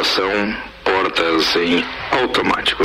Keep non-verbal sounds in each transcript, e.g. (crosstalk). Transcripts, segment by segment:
Tripulação, portas em automático.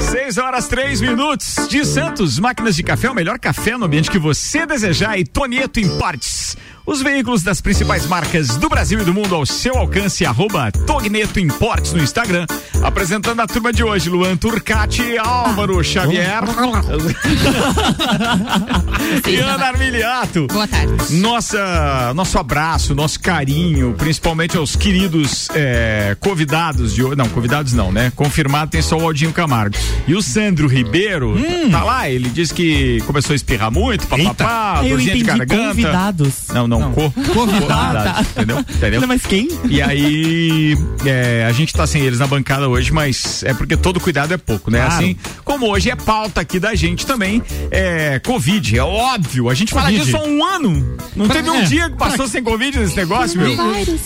Seis horas, três minutos de Santos, máquinas de café, o melhor café no ambiente que você desejar e Tonieto Importes. Os veículos das principais marcas do Brasil e do mundo ao seu alcance, arroba Togneto Importes no Instagram. Apresentando a turma de hoje, Luan Turcati, Álvaro Xavier. (laughs) e Ana Armiliato. Boa tarde. Nossa, nosso abraço, nosso carinho, principalmente aos queridos é, convidados de hoje. Não, convidados não, né? Confirmado tem só o Aldinho Camargo. E o Sandro Ribeiro, Hum. tá lá, ele disse que começou a espirrar muito, papapá, dorzinha de garganta. convidados. Não, não, co convidados, entendeu? (laughs) Entendeu? Não, mas quem? E aí, é, a gente tá sem eles na bancada hoje, mas é porque todo cuidado é pouco, né? Claro. Assim, como hoje é pauta aqui da gente também, é Covid, é óbvio. A gente fala Covid. disso há um ano. Não Pra- teve um é, dia que passou sem Covid nesse negócio, meu?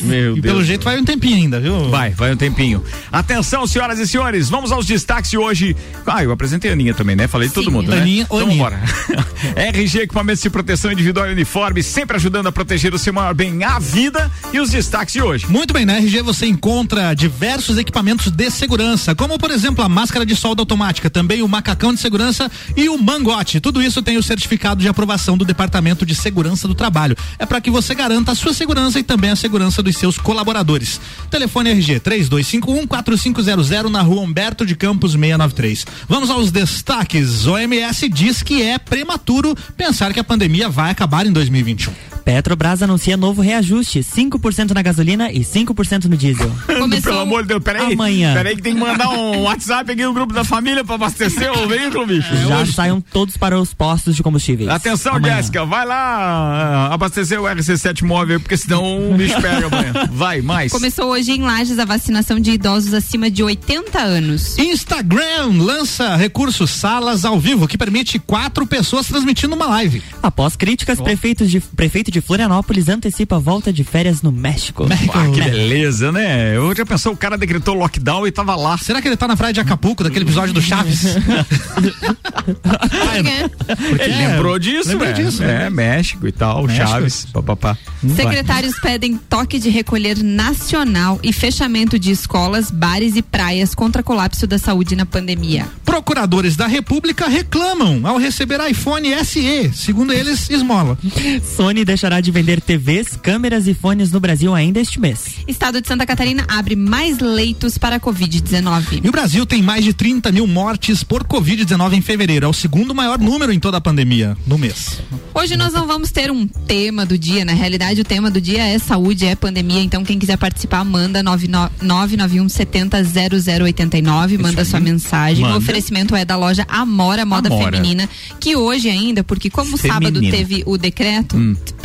Meu E Deus. pelo jeito vai um tempinho ainda, viu? Vai, vai um tempinho. Atenção, senhoras e senhores, vamos aos destaques de hoje. Ah, eu apresentei a Aninha também, né? Falei de todo mundo, né? Aninha, ô, então Aninha. vambora. (laughs) RG, equipamentos de proteção individual e uniforme, sempre ajudando a proteger o seu maior bem, a vida e os destaques de hoje. Muito bem, na RG você encontra diversos equipamentos de segurança, como por exemplo a máscara de solda automática, também o macacão de segurança e o mangote. Tudo isso tem o certificado de aprovação do Departamento de Segurança do Trabalho. É para que você garanta a sua segurança e também a segurança dos seus colaboradores. Telefone RG 3251 4500 na rua Humberto de Campos 693. Vamos aos destaques. OMS diz que é prematuro pensar que a pandemia vai acabar em 2021. Petrobras anuncia novo reajuste, 5% na gasolina e 5% no diesel. (laughs) Começou- Pelo amor de Deus, peraí. Amanhã. Peraí que tem que mandar um (laughs) WhatsApp aqui no grupo da família pra abastecer o veículo, bicho. Já saiam todos para os postos de combustíveis. Atenção, Amanhã. Jéssica, vai lá ah, abastecer o RC7 móvel, porque senão o bicho pega amanhã. (laughs) Vai, mais. Começou hoje em Lages a vacinação de idosos acima de 80 anos. Instagram lança recurso Salas ao vivo que permite quatro pessoas transmitindo uma live. Após críticas, prefeitos de, prefeito de Florianópolis antecipa a volta de férias no México. Ah, que beleza, né? Eu já pensou, o cara decretou lockdown e tava lá. Será que ele tá na praia de Acapulco, daquele episódio do Chaves? (laughs) Porque Ele É, lembrou disso, lembrei é. disso, É, né? México e tal, México. Chaves, papapá. Secretários pedem toque de recolher nacional e fechamento de escolas, bares e praias contra colapso da saúde na pandemia. Procuradores da República reclamam ao receber iPhone SE, segundo eles, esmola. Sony deixará de vender TVs, câmeras e fones no Brasil ainda este mês. Estado de Santa Catarina abre mais leitos para a Covid-19. E o Brasil tem mais de 30 mil mortes por Covid-19 em fevereiro. É o segundo maior número em toda a pandemia no mês. Hoje nós não vamos ter um tema do dia, na realidade o tema do dia é saúde, é pandemia, então quem quiser participar manda 991 70 0089, manda sua mensagem. Manda. O oferecimento é da loja Amora Moda Amora. Feminina, que hoje ainda, porque como sábado Feminina. teve o decreto,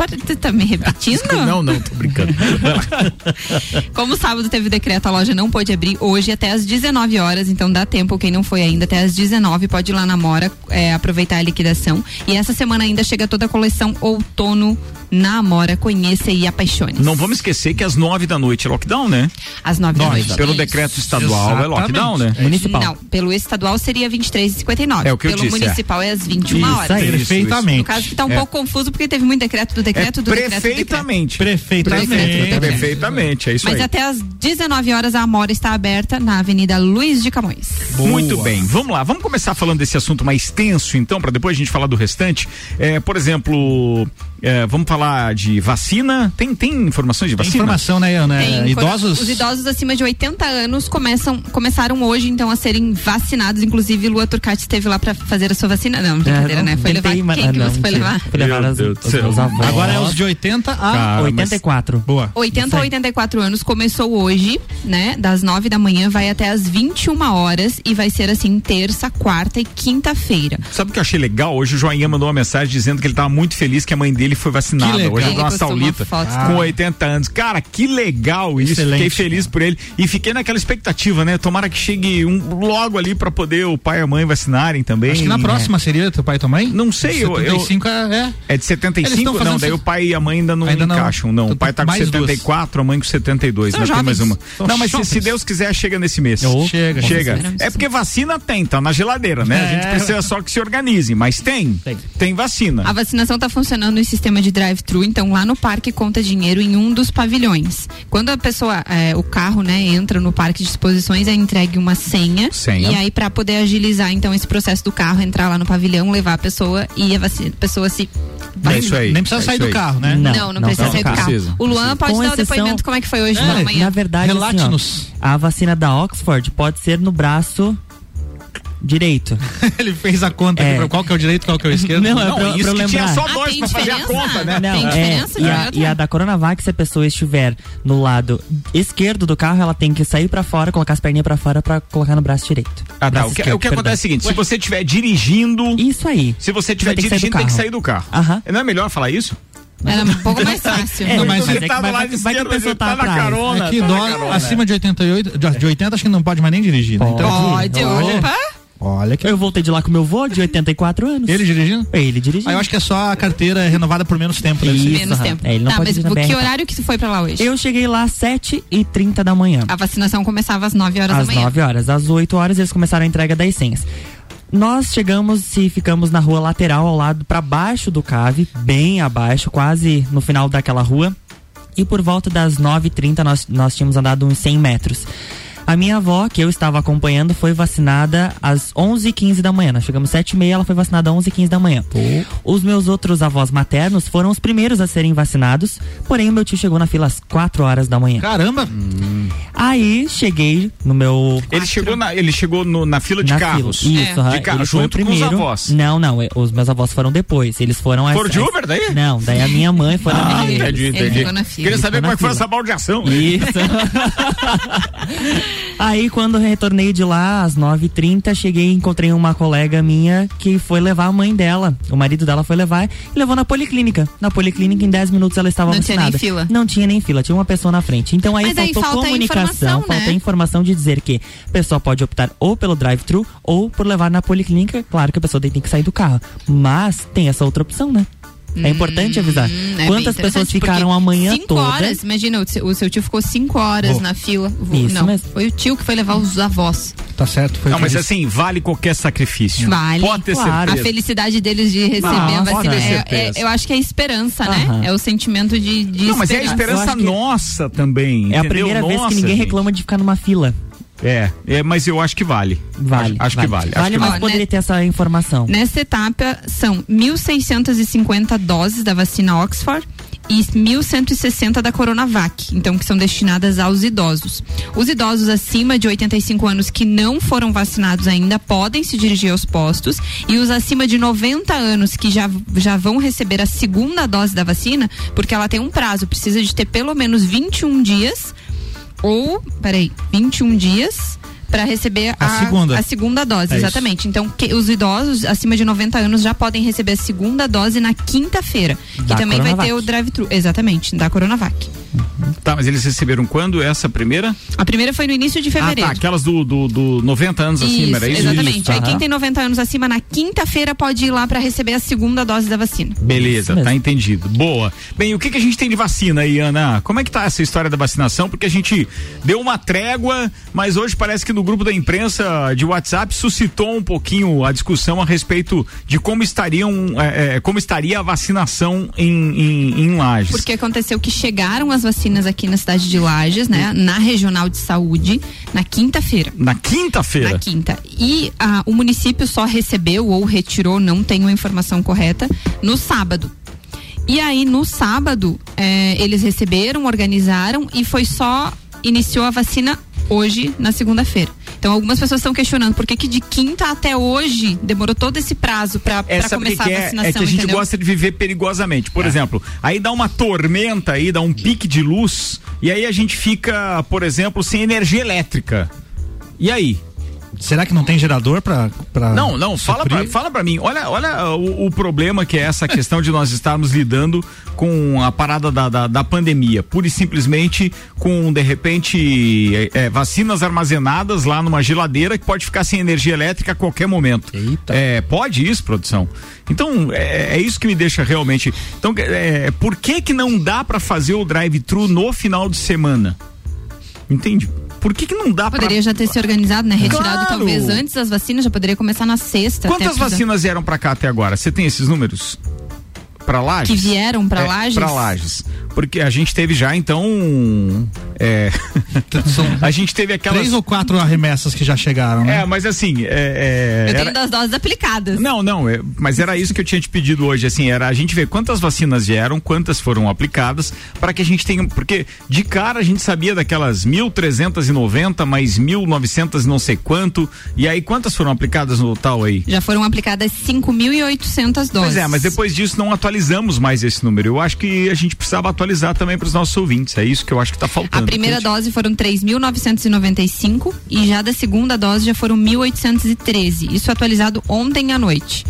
para você tá me repetindo? Não, não, tô brincando. (laughs) Como sábado teve decreto, a loja não pôde abrir hoje até às 19 horas, então dá tempo, quem não foi ainda, até às 19 pode ir lá na Amora é, aproveitar a liquidação. E essa semana ainda chega toda a coleção outono na Amora, conheça e apaixone. Não vamos esquecer que às nove da noite é lockdown, né? Às 9 da Nove. noite. Pelo decreto estadual é Exatamente. lockdown, né? Municipal. Não, pelo estadual seria 23h59. É o que eu pelo disse, é. municipal é, às 21 Isso horas. aí. Isso, Perfeitamente. No caso que tá um É. pouco confuso porque teve muito decreto do decreto é do decreto do decreto. perfeitamente. Perfeitamente. Perfeito. Perfeitamente, é isso Mas aí. até às 19 horas a Amora está aberta na Avenida Luiz de Camões. Boa. Muito bem, vamos lá, vamos começar falando desse assunto mais tenso, então, para depois a gente falar do restante. É, por exemplo, é, vamos falar de vacina. Tem, tem informações de Tem vacina? informação, né, Ana? Tem, idosos. Os idosos acima de 80 anos começam, começaram hoje, então, a serem vacinados. Inclusive, Lua Turcati esteve lá pra fazer a sua vacina. Não, brincadeira, É, né? Foi levar mas- quem que não, você foi levar? Fui levar as, os meus avós. Agora é os de 80 a. Cara, 84. Boa. 80 Isso a aí. 84 anos começou hoje, né? Das 9 da manhã, vai até as 21 horas e vai ser assim terça, quarta e quinta-feira. Sabe o que eu achei legal? Hoje o Joinha mandou uma mensagem dizendo que ele estava muito feliz que a mãe dele foi vacinada. Que legal. Hoje Ele deu uma saulita com também. 80 anos. Cara, que legal isso. Excelente. Fiquei feliz por ele. E fiquei naquela expectativa, né? Tomara que chegue um logo ali para poder o pai e a mãe vacinarem também. Acho que na próxima seria teu pai e tua mãe? Não sei, eu- eu- 75 é. É de 75? Eles tão fazendo Não, daí se- o pai e a mãe ainda não Ainda não. encaixam, não. Então O pai tá com mais duas. 74, a mãe com 72. São Ainda tem mais uma. São não, mas se, se. Deus quiser, chega nesse mês. Oh, chega, Chega. É porque vacina tem, tá na geladeira, né? A É. gente precisa só que se organize, mas tem. Tem. Tem vacina. A vacinação está funcionando em sistema de drive-thru, então lá no parque conta dinheiro em um dos pavilhões. Quando a pessoa, é, o carro, né, entra no parque de exposições, é entregue uma senha. Senha. E aí, para poder agilizar, então, esse processo do carro, entrar lá no pavilhão, levar a pessoa e a vacina, a pessoa se. É isso aí. Nem precisa é sair isso do carro, né? Não, Não, não, precisa não sair do carro. precisa, o Luan pode Com dar o exceção- depoimento como é que foi hoje É, manhã. Na verdade, assim, ó, a vacina da Oxford pode ser no braço direito. (laughs) Ele fez a conta É. aqui pra qual que é o direito, qual que é o esquerdo. (laughs) Não, é Não, pra- isso pra que tinha lembrar. só Ah, dois tem pra fazer a conta, né? Não. Tem É, diferença e, de a, e a da Coronavac, se a pessoa estiver no lado esquerdo do carro, ela tem que sair pra fora, colocar as perninhas pra fora pra colocar no braço direito. Ah, tá. Braço O que, esquerdo, o que acontece é o seguinte: se você estiver dirigindo. Isso aí. Se você estiver dirigindo, tem que sair do carro. Aham. Não é melhor falar isso? Era um pouco mais fácil. É, Não, mas- mas é que do vai- vai- que a pessoa tá tá na atrás. carona. É que tá dó, carona. acima de 88, de- de 80 acho que não pode mais nem dirigir, né? Pode. Então, Pode, opa. olha que Eu voltei de lá com meu vô, de 84 anos. ele dirigindo. Ele dirigindo. Aí eu acho que é só a carteira renovada por menos tempo, né? Isso. Menos tempo. É, ele não tá, pode mas que BR. horário que tu foi pra lá hoje? Eu cheguei lá às 7h30 da manhã. A vacinação começava às 9 horas Às da manhã. 9 horas. Às 8 horas eles começaram a entrega das senhas. Nós chegamos e ficamos na rua lateral, ao lado, para baixo do cave, bem abaixo, quase no final daquela rua. E por volta das 9h30 nós, nós tínhamos andado uns 100 metros. A minha avó, que eu estava acompanhando, foi vacinada às 11h15 da manhã. Nós chegamos às 7h30, ela foi vacinada às 11h15 da manhã. Os meus outros avós maternos foram os primeiros a serem vacinados, porém o meu tio chegou na fila às 4 horas da manhã. Caramba! Aí cheguei no meu Ele chegou, na, ele chegou no- na fila de na carros. Fila. Isso, É. De carro, junto o com os primeiro. avós. Não, não, eh, os meus avós foram depois. Eles foram. as- Foram de Uber daí? Não, daí a minha mãe foi (laughs) na Ah, minha. entendi, Ele entendi. ficou na fila. Queria saber como na é que foi fila. essa baldeação. Isso. (laughs) Aí quando retornei de lá, às 9h30, cheguei e encontrei uma colega minha que foi levar a mãe dela. O marido dela foi levar e levou na policlínica. Na policlínica, em 10 minutos ela estava Não tinha vacinada. nem fila. Não tinha nem fila, tinha uma pessoa na frente. Então aí Mas faltou falta comunicação, né? falta a informação de dizer que a pessoa pode optar ou pelo drive-thru ou por levar na policlínica. Claro que a pessoa tem que sair do carro. Mas tem essa outra opção, né? É importante avisar. Hum, é Quantas pessoas ficaram porque a manhã cinco toda? horas, imagina, o seu, o seu tio ficou cinco horas Oh. na fila. Vo- Isso não, mesmo. foi o tio que foi levar os avós. Tá certo, foi Não, mas disse. assim, vale qualquer sacrifício. Vale. Pode ter Claro. A certeza. felicidade deles de receber a Nossa, vacina. É, é- eu acho que é a esperança, né? Aham. É o sentimento de, de Não, mas é a esperança nossa também. É a entendeu? primeira vez Nossa, que ninguém gente. reclama de ficar numa fila. É, é, mas eu acho que vale. Vale. Acho, acho que vale. acho Vale, que mas vale. poderia ter essa informação. Nessa etapa, são 1.650 doses da vacina Oxford e 1.160 da Coronavac, então que são destinadas aos idosos. Os idosos acima de 85 anos que não foram vacinados ainda podem se dirigir aos postos e os acima de 90 anos que já, já vão receber a segunda dose da vacina, porque ela tem um prazo, precisa de ter pelo menos 21 dias ou, peraí, 21 dias para receber A a, segunda. a segunda dose, É isso. exatamente. Então, que- os idosos acima de 90 anos já podem receber a segunda dose na quinta-feira. Que também vai Coronavac. ter o drive-thru. Exatamente, da Coronavac. Tá, mas eles receberam quando essa primeira? A primeira foi no início de Ah, fevereiro. tá. Aquelas do, do, do 90 anos acima, era isso? exatamente. Isso, Aí quem tem 90 anos acima, na quinta-feira pode ir lá para receber a segunda dose da vacina. Beleza, Isso tá entendido. Boa. Bem, o que, que a gente tem de vacina aí, Ana? Como é que tá essa história da vacinação? Porque a gente deu uma trégua, mas hoje parece que no grupo da imprensa de WhatsApp suscitou um pouquinho a discussão a respeito de como estariam, é, é, como estaria a vacinação em, em, em Lages. Porque aconteceu que chegaram as vacinas aqui na cidade de Lages, né? Na regional de saúde, na quinta-feira. Na quinta-feira. Na quinta. E ah, o município só recebeu ou retirou, não tenho a informação correta, no sábado. E aí, no sábado, eh, eles receberam, organizaram e foi só. Iniciou a vacina hoje, na segunda-feira. Então, algumas pessoas estão questionando por que, que de quinta até hoje demorou todo esse prazo para É, que começar que a é? vacinação. É que a gente entendeu? gosta de viver perigosamente. Por exemplo, aí dá uma tormenta aí, dá um pique de luz, e aí a gente fica, por exemplo, sem energia elétrica. E aí? Será que não tem gerador para Não, não, fala pra, fala pra mim. Olha, olha o, o, problema que é essa (laughs) questão de nós estarmos lidando com a parada da, da, da pandemia. Pura e simplesmente com, de repente, é, é, vacinas armazenadas lá numa geladeira que pode ficar sem energia elétrica a qualquer momento. Eita. É, pode isso, produção? Então, é, é isso que me deixa realmente. Então, é, por que que não dá para fazer o drive-thru no final de semana? Entende? Por que, que não dá Poderia pra... já ter se organizado, né? Retirado claro. talvez antes das vacinas, já poderia começar na sexta. Quantas vacinas vieram para cá até agora? Você tem esses números? Para Lages? Que vieram para é, Lages? Para Lages. Porque a gente teve já, então. É, (laughs) a gente teve aquelas. Três ou quatro arremessas que já chegaram, né? É, mas assim. É, é, eu tenho das doses aplicadas. Não, não, é, mas era isso que eu tinha te pedido hoje, assim, era a gente ver quantas vacinas vieram, quantas foram aplicadas, para que a gente tenha. Porque de cara a gente sabia daquelas 1.390 mais 1.900 não sei quanto. E aí quantas foram aplicadas no total aí? Já foram aplicadas 5.800 doses. Pois é, mas depois disso não atualizamos mais esse número. Eu acho que a gente precisava atualizar também para os nossos ouvintes. É isso que eu acho que está faltando. A primeira dose foram 3.995 e já da segunda dose já foram 1.813. Isso atualizado ontem à noite.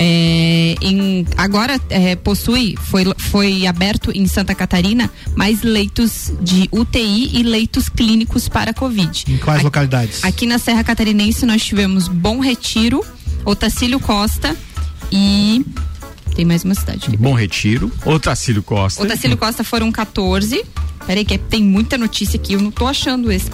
É, em, agora é, possui, foi, foi aberto em Santa Catarina mais leitos de UTI e leitos clínicos para Covid. Em quais aqui, localidades? Aqui na Serra Catarinense nós tivemos Bom Retiro, Otacílio Costa e tem mais uma cidade. Bom Retiro, Otacílio Costa. Otacílio Costa foram 14. Peraí, que tem muita notícia aqui, eu não tô achando esse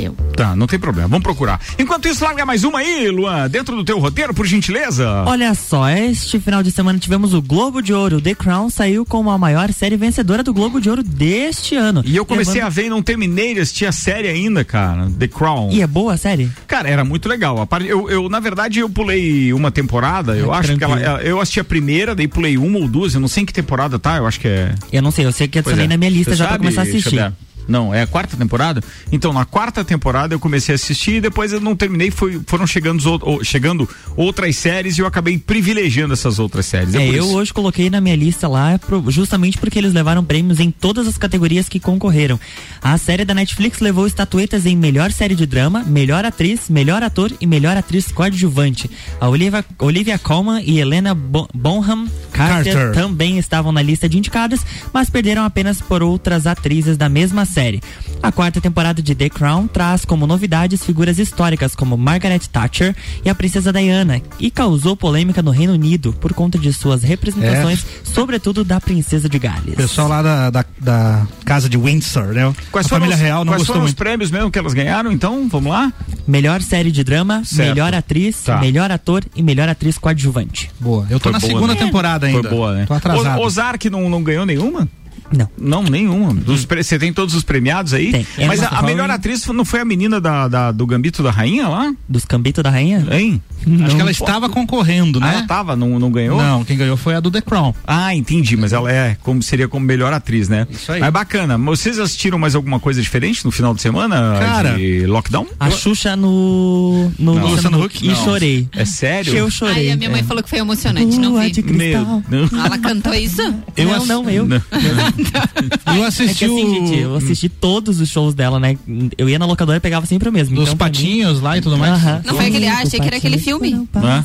papel. Tá, não tem problema, vamos procurar. Enquanto isso, larga mais uma aí, Luan, dentro do teu roteiro, por gentileza. Olha só, este final de semana tivemos o Globo de Ouro. The Crown saiu como a maior série vencedora do Globo de Ouro deste ano. E eu comecei levando... a ver e não terminei de assistir a série ainda, cara, The Crown. E é boa a série? Cara, era muito legal. Eu, eu na verdade, eu pulei uma temporada, eu é, acho tranquilo. que ela, eu assisti a primeira, daí pulei uma ou duas, eu não sei em que temporada tá, eu acho que é... Eu não sei, eu sei que adicionei é. na minha lista Você já sabe, pra começar a assistir. Não, é a quarta temporada? Então, na quarta temporada eu comecei a assistir e depois eu não terminei, foi, foram chegando, chegando outras séries e eu acabei privilegiando essas outras séries. É, é eu hoje coloquei na minha lista lá justamente porque eles levaram prêmios em todas as categorias que concorreram. A série da Netflix levou estatuetas em melhor série de drama, melhor atriz, melhor ator e melhor atriz coadjuvante. A Olivia, Olivia Colman e Helena Bonham Carter, Carter também estavam na lista de indicadas, mas perderam apenas por outras atrizes da mesma série série. A quarta temporada de The Crown traz como novidades figuras históricas como Margaret Thatcher e a princesa Diana e causou polêmica no Reino Unido por conta de suas representações, é. sobretudo da princesa de Gales. Pessoal lá da, da, da casa de Windsor, né? Quais a família os, real não quais gostou foram muito. os prêmios mesmo que elas ganharam? Então, vamos lá? Melhor série de drama, certo. melhor atriz, tá. melhor ator e melhor atriz coadjuvante. Boa. Eu tô Foi na boa, segunda né? temporada ainda. Foi boa, né? Tô atrasado. O, Ozark não, não ganhou nenhuma? Não. Não, nenhuma. Você tem todos os premiados aí? Tem. Mas a, a, melhor atriz não foi a menina da, da, do Gambito da Rainha lá? Dos Gambito da Rainha? Hein? Não. Acho que ela estava concorrendo, né? Ah, ela estava, não, não ganhou? Não, quem ganhou foi a do The Crown. Ah, entendi, mas ela é como seria como melhor atriz, né? Isso aí. Mas bacana. Vocês assistiram mais alguma coisa diferente no final de semana? Cara, de lockdown? A Xuxa no no não. Luciano Huck e chorei. É sério? Eu chorei. Ai, a minha mãe é. falou que foi emocionante, não vi. Meu, não. (laughs) Ela cantou isso? Eu não, não, eu. Não. (laughs) eu assisti é que, assim, gente, eu assisti todos os shows dela, né? Eu ia na locadora e pegava sempre o mesmo. Dos então, patinhos mim... lá e tudo mais? Uh -huh. Não foi aquele, ah, achei que era aquele filme. Ah,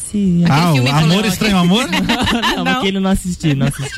ah filme Amor Estranho Amor? (laughs) não, não. aquele não assisti, não assisti.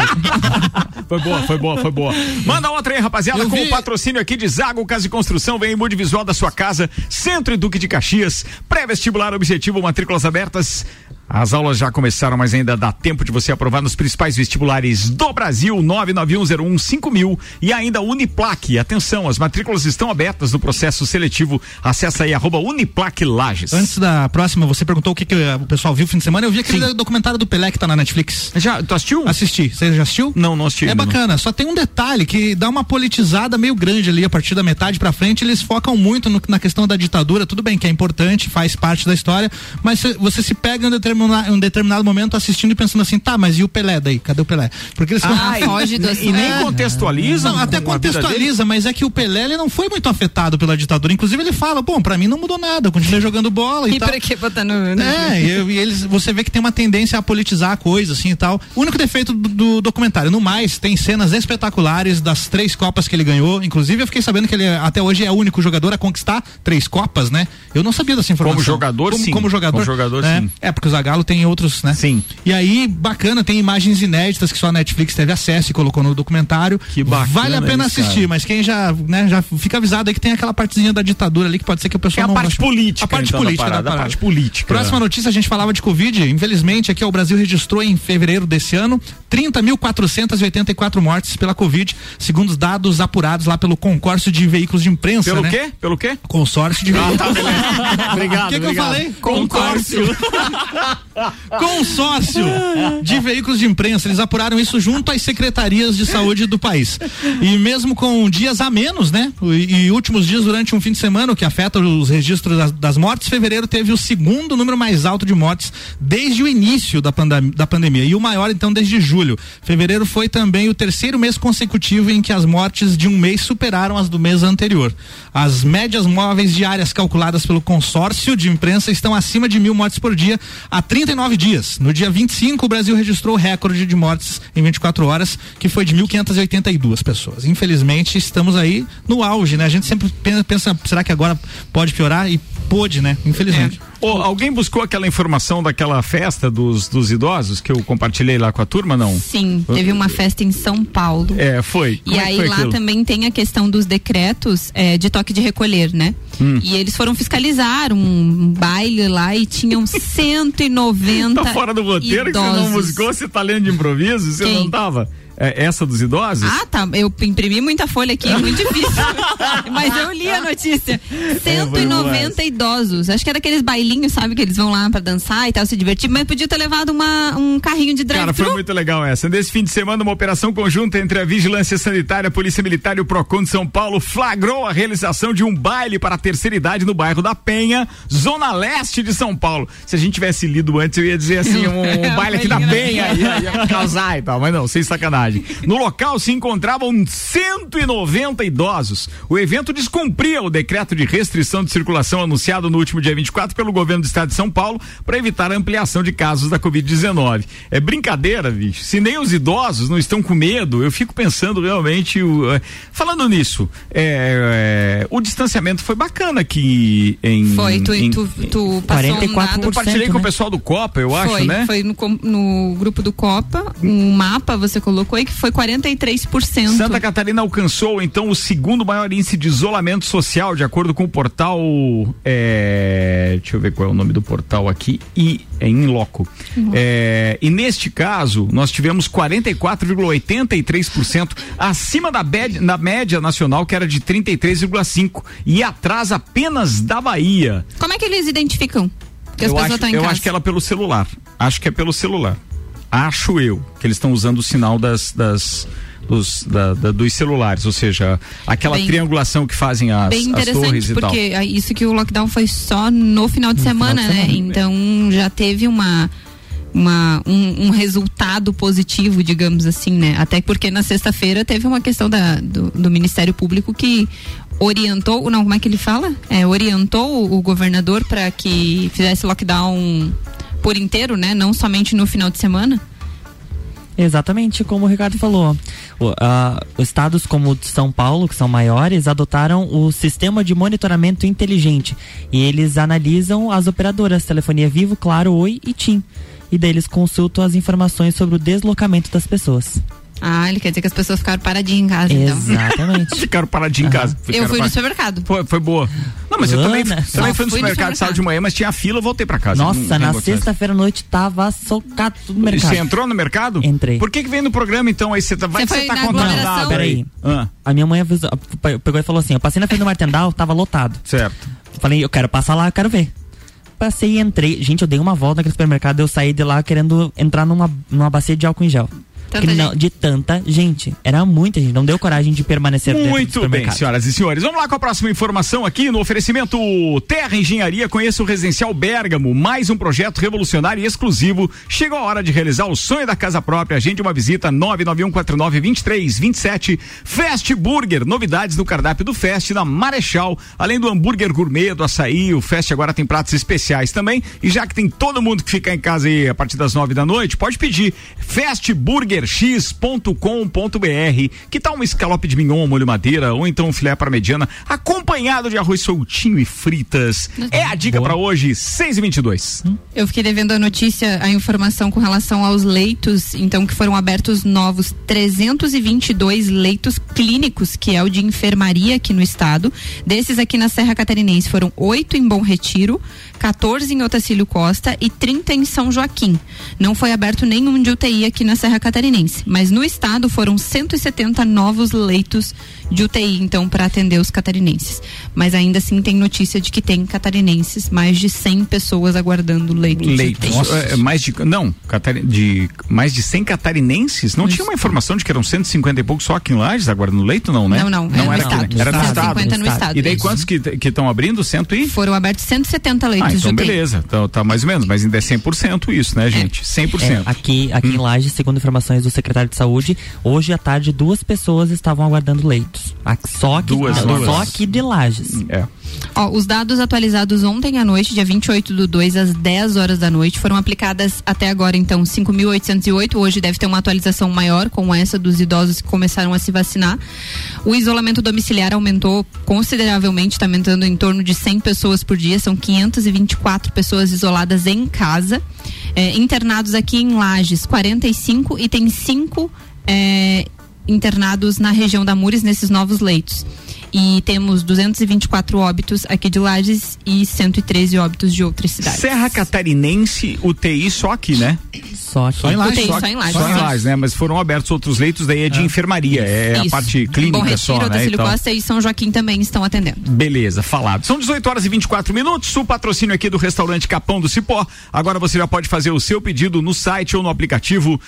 (laughs) foi boa, foi boa, foi boa. Manda outra aí, rapaziada, eu com o patrocínio aqui de Zago Casa e Construção, vem em mude visual da sua casa, Centro e Duque de Caxias, pré-vestibular objetivo, matrículas abertas. As aulas já começaram, mas ainda dá tempo de você aprovar nos principais vestibulares do Brasil, 991015000 e ainda Uniplaque. Atenção, as matrículas estão abertas no processo seletivo. Acesse aí arroba Uniplaque Lages. Antes da próxima, você perguntou o que, que o pessoal viu no fim de semana. Eu vi aquele Sim. documentário do Pelé que tá na Netflix. Já, tu assistiu? Assisti. Você já assistiu? Não, não assisti. É bacana, só tem um detalhe que dá uma politizada meio grande ali, a partir da metade pra frente, eles focam muito no, na questão da ditadura. Tudo bem que é importante, faz parte da história, mas você se pega em um determinado determinado, um determinado momento assistindo e pensando assim, tá, mas e o Pelé daí? Cadê o Pelé? Porque eles Ah, foge do E nem contextualiza. não, até contextualiza, mas é que o Pelé ele não foi muito afetado pela ditadura. Inclusive ele fala, bom, pra mim não mudou nada, eu continuei jogando bola e, E tal. pra que botar no. no- É, e, e eles, você vê que tem uma tendência a politizar a coisa, assim e tal. O único defeito do, do documentário, no mais, tem cenas espetaculares das três Copas que ele ganhou. Inclusive, eu fiquei sabendo que ele até hoje é o único jogador a conquistar três Copas, né? Eu não sabia dessa informação. Como jogador, como, sim. Como jogador, Como jogador, é, sim. É, porque o Zagallo tem outros, né? Sim. E aí, bacana, tem imagens inéditas que só a Netflix teve acesso e colocou no documentário. Que bacana Vale a pena isso, assistir, cara. mas quem já, né, já fica avisado aí que tem aquela partezinha da ditadura ali que pode ser que o É pessoal a não parte goste. política. A parte então, da política da parada, a parada. parte política. Próxima notícia, a gente falava de Covid. Infelizmente, aqui ó, o Brasil registrou em fevereiro desse ano 30.484 mortes pela Covid, segundo os dados apurados lá pelo consórcio de veículos de imprensa. Pelo né? quê? Pelo quê? Consórcio de veículos. (laughs) obrigado, O que, que eu falei? Concórcio. (laughs) Consórcio de veículos de imprensa. Eles apuraram isso junto às secretarias de saúde do país. E mesmo com dias a menos, né? E, e últimos dias durante um fim de semana, que afeta os registros das, das mortes, fevereiro teve o segundo número mais alto de mortes desde o início da, pandem- da pandemia. E o maior, então, desde julho. Fevereiro foi também o terceiro mês consecutivo em que as mortes de um mês superaram as do mês anterior. As médias móveis diárias calculadas pelo consórcio de imprensa estão acima de mil mortes por dia há 39 dias. No dia 25, o Brasil registrou o recorde de mortes em 24 horas, que foi de 1.582 pessoas. Infelizmente, estamos aí no auge, né? A gente sempre pensa, será que agora pode piorar? E pôde, né? Infelizmente. Ô, alguém buscou aquela informação daquela festa dos, dos idosos que eu compartilhei lá com a turma, não? Sim, teve uma festa em São Paulo. É, foi. Como E é aí foi lá aquilo? também tem a questão dos decretos é, de toque de recolher, né? Hum. E eles foram fiscalizar um baile lá e tinham (laughs) 190 Tá fora do roteiro que você não idosos. buscou, você tá lendo de improviso, você Quem? não tava? É, essa dos idosos? Ah, tá. Eu imprimi muita folha aqui, é muito difícil. (laughs) Mas eu li a notícia. É, 190 idosos. Acho que era aqueles bailinhos, sabe? Que eles vão lá pra dançar e tal, se divertir. Mas podia ter levado uma, um carrinho de Cara, foi muito legal essa. Nesse fim de semana, uma operação conjunta entre a Vigilância Sanitária, a Polícia Militar e o Procon de São Paulo flagrou a realização de um baile para a terceira idade no bairro da Penha, zona leste de São Paulo. Se a gente tivesse lido antes, eu ia dizer assim, (laughs) um, um baile aqui da Penha, ia, ia causar e tal, mas não, sem sacanagem. No local se encontravam 190 idosos. O evento descumpria o decreto de restrição de circulação anunciado no último dia 24 pelo governo do estado de São Paulo para evitar a ampliação de casos da Covid-19. É brincadeira, bicho. Se nem os idosos não estão com medo, eu fico pensando realmente. o- é, falando nisso, é, é, o distanciamento foi bacana aqui em. Foi, tu, em- tu, tu passou um 44%, dado. Compartilhei com o né? pessoal do Copa, eu acho, foi, né? foi no, no grupo do Copa, um mapa você colocou que foi 43%. Santa Catarina alcançou então o segundo maior índice de isolamento social, de acordo com o portal. é, deixa eu ver qual é o nome do portal aqui. E é em loco. É, e neste caso, nós tivemos 44,83% acima da, bed- da média nacional, que era de 33,5%, e atrás apenas da Bahia. Como é que eles identificam que as eu pessoas acho, estão em eu casa? acho que ela pelo celular. Acho que é pelo celular. Acho eu que eles estão usando o sinal das. das dos, da- da- dos celulares, ou seja, aquela Bem- triangulação que fazem as, Bem as interessante, torres e tal. porque a- isso que o lockdown foi só no final de semana, de né? semana. Então já teve uma. Uma, um, um resultado positivo, digamos assim, né? Até porque na sexta-feira teve uma questão da, do, do Ministério Público que orientou, não, como é que ele fala? É, orientou o governador para que fizesse lockdown por inteiro, né? Não somente no final de semana. Exatamente como o Ricardo falou. O, ah, estados como São Paulo, que são maiores, adotaram o sistema de monitoramento inteligente. E eles analisam as operadoras Telefonia Vivo, Claro, Oi e TIM. E daí eles consultam as informações sobre o deslocamento das pessoas. Ah, ele quer dizer que as pessoas ficaram paradinhas em casa, então. Exatamente. (laughs) Ficaram paradinhos em casa. Eu fui no par- supermercado. Foi, foi boa. Não, mas eu também, Ana, também fui no no supermercado supermercado. sábado de manhã, mas tinha fila, eu voltei pra casa. Nossa, Não- na sexta-feira à noite tava socado tudo no mercado. Você entrou no mercado? Entrei. Por que que vem no programa então? Aí você tá, vai Você que você foi tá contando nada. Peraí. Ah, A minha mãe avisou, pegou e falou assim: eu passei na frente do Martendal, tava lotado. certo. Falei, eu quero passar lá, eu quero ver. Passei e entrei. Gente, eu dei uma volta naquele supermercado, eu saí de lá querendo entrar numa, numa bacia de álcool em gel. Não- de tanta gente. Era muita gente, não deu coragem de permanecer Muito bem, senhoras e senhores. Vamos lá com a próxima informação aqui no oferecimento Terra Engenharia. Conheça o Residencial Bergamo, mais um projeto revolucionário e exclusivo. Chegou a hora de realizar o sonho da casa própria. Agende uma visita 991492327. Fast Burger, novidades no cardápio do Fest na Marechal. Além do hambúrguer gourmet, do açaí, o Fest agora tem pratos especiais também. E já que tem todo mundo que fica em casa aí a partir das nove da noite, pode pedir fastburgerx.com.br. Que tal um escalope de mignon molho madeira ou então um filé para mediana acompanhado de arroz soltinho e fritas? É a dica para hoje, 6 e 22 Eu fiquei devendo a notícia, a informação com relação aos leitos, então que foram abertos novos 322 leitos clínicos, que é o de enfermaria aqui no estado. Desses aqui na Serra Catarinense foram oito em Bom Retiro, 14 em Otacílio Costa e 30 em São Joaquim. Não foi aberto nenhum de UTI aqui na Serra Catarinense, mas no estado foram 170 novos leitos de UTI, então, para atender os catarinenses. Mas ainda assim tem notícia de que tem catarinenses, mais de 100 pessoas aguardando leitos. de Leitos. É, mais de. Não, catari- de mais de 100 catarinenses? Não tinha uma informação de que eram 150 e poucos só aqui em Lages aguardando leito? Não, né? Não, não, não é era no aqui, né? estado. Era no 150 estado. no estado. E daí isso. quantos que estão abrindo? Cento e? Foram abertos 170 leitos Ah, de então UTI. beleza. Então, tá mais ou menos, mas ainda é 100% isso, né, gente? 100%. É, aqui aqui Hum. em Lages, segundo informações do secretário de saúde, hoje à tarde duas pessoas estavam aguardando leitos. Aqui- Só aqui, Duas, não, duas. só aqui de Lages. É. Ó, os dados atualizados ontem à noite, dia 28 do 2 às 10 horas da noite, foram aplicadas até agora, então, 5.808. Hoje deve ter uma atualização maior com essa dos idosos que começaram a se vacinar. O isolamento domiciliar aumentou consideravelmente, está aumentando em torno de 100 pessoas por dia, são 524 pessoas isoladas em casa. É, internados aqui em Lages, 45 e tem cinco é, internados na região da Mures nesses novos leitos. E temos 224 óbitos aqui de Lages e 113 óbitos de outras cidades. Serra Catarinense, UTI só aqui, né? Só aqui. Só em Lages. UTI, Só, só em Lages. Só em. Lages, né? Mas foram abertos outros leitos, daí é de enfermaria, é a Isso. parte Bom clínica Retiro, só, né? Então, Costa e São Joaquim também estão atendendo. Beleza, falado. São 18 horas e 24 minutos. O patrocínio aqui do restaurante Capão do Cipó. Agora você já pode fazer o seu pedido no site ou no aplicativo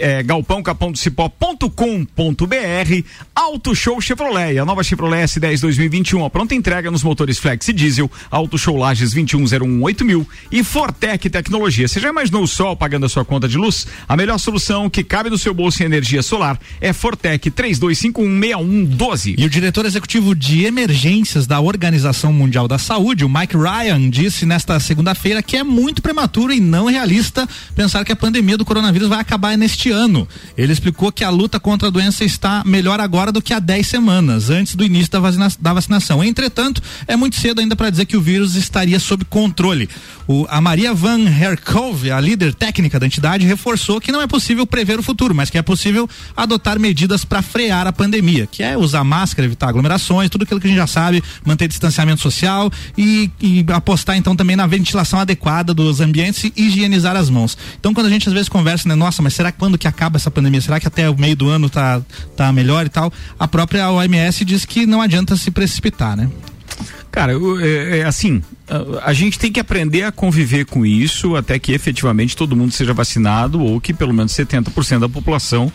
é, galpãocapãodocipó.com.br. Auto Show Chevrolet. A nova Chevrolet S10 2021. A pronta entrega nos motores Flex e Diesel. Auto Show Lages 21018 e Fortec Tecnologia. Você já imaginou o sol pagando a sua conta de luz? A melhor solução que cabe no seu bolso em energia solar é Fortec 32516112. E o diretor executivo de emergências da Organização Mundial da Saúde, o Mike Ryan, disse nesta segunda-feira que é muito prematuro e não realista pensar que a pandemia do coronavírus vai acabar neste ano. Ele explicou que a luta contra a doença está melhor agora do que há 10 semanas, antes do início da, vacina- da vacinação. Entretanto, é muito cedo ainda para dizer que o vírus estaria sob controle. O- a Maria Van Herkove, a líder técnica da entidade, reforçou que não é possível prever o futuro, mas que é possível adotar medidas para frear a pandemia, que é usar máscara, evitar aglomerações, tudo aquilo que a gente já sabe, manter distanciamento social e, e apostar então também na ventilação adequada dos ambientes e higienizar as mãos. Então quando a gente às vezes conversa, né, nossa, mas será que quando que acaba essa pandemia? Será que até o meio do ano tá, tá melhor e tal? A própria OMS diz que não adianta se precipitar, né? Cara, eu- é, é assim, a, a gente tem que aprender a conviver com isso até que efetivamente todo mundo seja vacinado ou que pelo menos 70% da população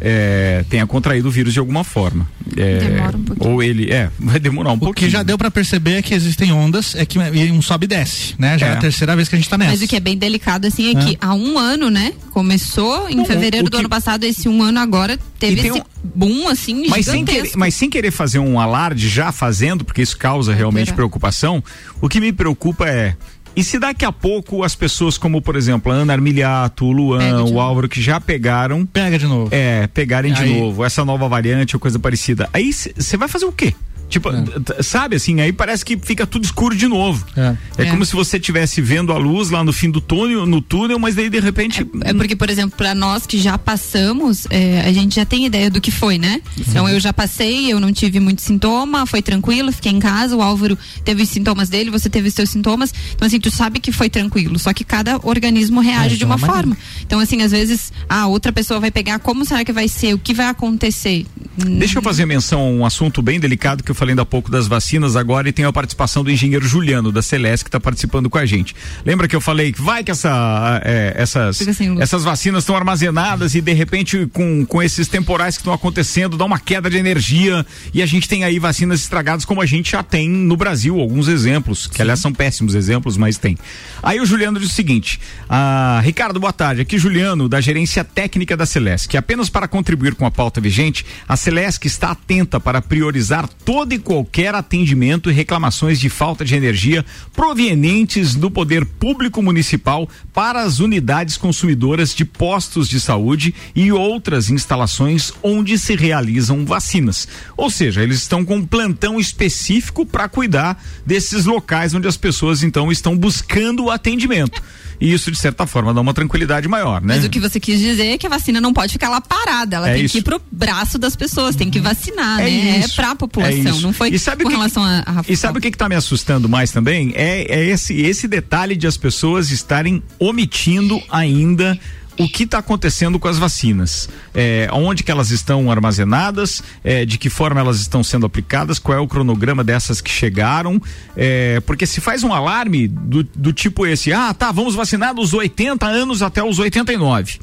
é, tenha contraído o vírus de alguma forma. É, Demora um pouquinho. Ou ele, é, vai demorar um O pouquinho. que já deu para perceber é que existem ondas, é que e um sobe e desce, né? Já é, É. a terceira vez que a gente tá nessa. Mas o que é bem delicado, assim, é, que há um ano, né? Começou em Não, fevereiro o do que- ano passado, esse um ano agora teve esse um- boom, assim, Mas sem, querer, mas sem querer fazer um alarde, já fazendo, porque isso causa realmente preocupação, o que me preocupa é. E se daqui a pouco as pessoas, como por exemplo a Ana Armiliato, o Luan, de o. Álvaro, que já pegaram, Pega de novo. é, pegarem de Aí- novo essa nova variante ou coisa parecida. Aí você vai fazer o quê? Tipo, É. sabe assim, aí parece que fica tudo escuro de novo. É. É, É. como se você estivesse vendo a luz lá no fim do túnel, no túnel, mas daí de repente. É porque, por exemplo, para nós que já passamos, é, a gente já tem ideia do que foi, né? Então eu já passei, eu não tive muito sintoma, foi tranquilo, fiquei em casa, o Álvaro teve os sintomas dele, você teve os seus sintomas. Então, assim, tu sabe que foi tranquilo. Só que cada organismo reage É, de uma de uma forma. Então, assim, às vezes, a outra pessoa vai pegar, como será que vai ser? O que vai acontecer? Deixa eu fazer menção a um assunto bem delicado que eu falei ainda há pouco das vacinas agora e tem a participação do engenheiro Juliano da Celeste que está participando com a gente. Lembra que eu falei que vai que essa, é, essas, essas vacinas estão armazenadas e de repente com, com esses temporais que estão acontecendo dá uma queda de energia e a gente tem aí vacinas estragadas como a gente já tem no Brasil, alguns exemplos, que Sim. aliás são péssimos exemplos, mas tem. Aí o Juliano diz o seguinte: ah, Ricardo, boa tarde. Aqui Juliano, da gerência técnica da Celeste, que apenas para contribuir com a pauta vigente, a Celeste está atenta para priorizar todo e qualquer atendimento e reclamações de falta de energia provenientes do poder público municipal para as unidades consumidoras de postos de saúde e outras instalações onde se realizam vacinas. Ou seja, eles estão com um plantão específico para cuidar desses locais onde as pessoas então estão buscando o atendimento. E isso, de certa forma, dá uma tranquilidade maior, né? Mas o que você quis dizer é que a vacina não pode ficar lá parada, ela é tem isso. que ir pro braço das pessoas, tem que vacinar, é né? Isso. É pra população, é não foi com que, relação a, a E sabe o que, que tá me assustando mais também? É, é esse, esse detalhe de as pessoas estarem omitindo ainda o que está acontecendo com as vacinas, é, onde que elas estão armazenadas, é, de que forma elas estão sendo aplicadas, qual é o cronograma dessas que chegaram, é, porque se faz um alarme do, do tipo esse, ah, tá, vamos vacinar dos 80 anos até os 89.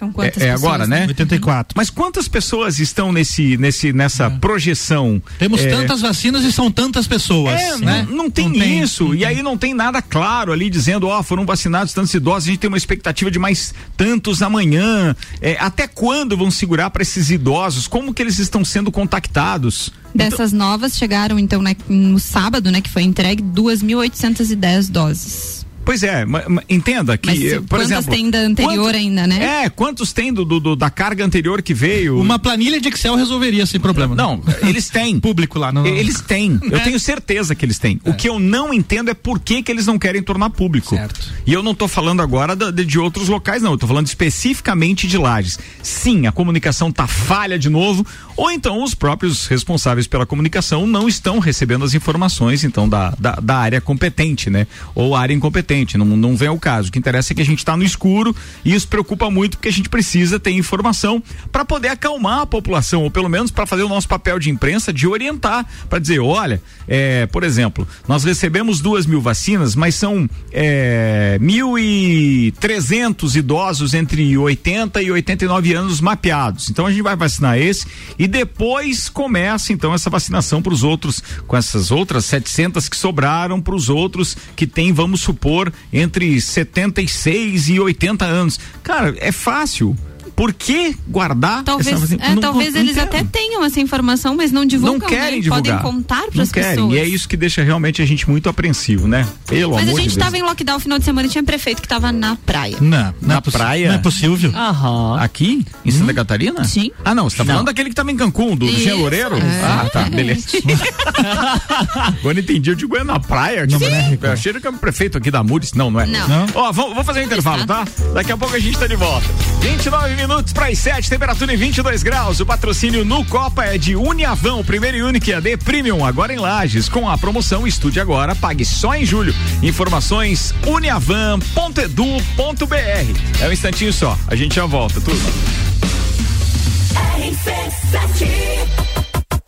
São quantas é, é agora, né? 84. Mas quantas pessoas estão nesse, nesse, nessa é. projeção? Temos é... tantas vacinas e são tantas pessoas. É, né? não, não, tem não isso. Tem. E aí não tem nada claro ali dizendo, ó, oh, foram vacinados tantos idosos, a gente tem uma expectativa de mais tantos amanhã. É, até quando vão segurar para esses idosos? Como que eles estão sendo contactados? Dessas então... novas chegaram então né, no sábado, né, que foi entregue 2.810 doses. Pois é, entenda que, Mas, por quantas exemplo, tem da anterior quanto, ainda, né? É, quantos tem do, do, da carga anterior que veio? Uma planilha de Excel resolveria sem problema. Né? Não, eles têm. (laughs) Público lá. Não, Eles têm. (laughs) Eu é. tenho certeza que eles têm. É. O que eu não entendo é por que que eles não querem tornar público. Certo. E eu não estou falando agora de, de, outros locais, não. Eu tô falando especificamente de Lages. Sim, a comunicação tá falha de novo, ou então os próprios responsáveis pela comunicação não estão recebendo as informações, então, da, da, da área competente, né? Ou área incompetente não, não vem ao caso. O que interessa é que a gente está no escuro e isso preocupa muito porque a gente precisa ter informação para poder acalmar a população, ou pelo menos para fazer o nosso papel de imprensa de orientar, para dizer, olha, é, por exemplo, nós recebemos duas mil vacinas, mas são é, mil e trezentos idosos entre 80 e 89 anos mapeados. Então a gente vai vacinar esse e depois começa então essa vacinação para os outros, com essas outras 700 que sobraram para os outros que tem, vamos supor, entre 76 e 80 anos. Cara, é fácil por que guardar talvez, essa... é, não, talvez não, eles não até tenham essa informação, mas não divulgam. Não querem né? divulgar. Podem contar para as pessoas. E é isso que deixa realmente a gente muito apreensivo, né? Pelo mas a gente estava em lockdown no final de semana e tinha prefeito que estava na praia. Não, na, na é praia. Não é possível. Aham. Aqui? Em Santa hum? Catarina? Sim. Ah, não, você tá falando daquele que estava em Cancún, do Jean Loureiro? É. Ah, tá, beleza. (laughs) (laughs) Agora entendi, eu digo, é na praia? Não, é eu achei que é o prefeito aqui da Mures. Não, não é. Não. Ó, vamos fazer um intervalo, tá? Daqui a pouco a gente tá de volta. 29 minutos para as 7 temperatura em 22 graus. O patrocínio no Copa é de Uniavão, primeiro e único AD Premium, agora em Lages. Com a promoção Estude Agora, pague só em julho. Informações uniavan.edu.br. É um instantinho só, a gente já volta, tudo.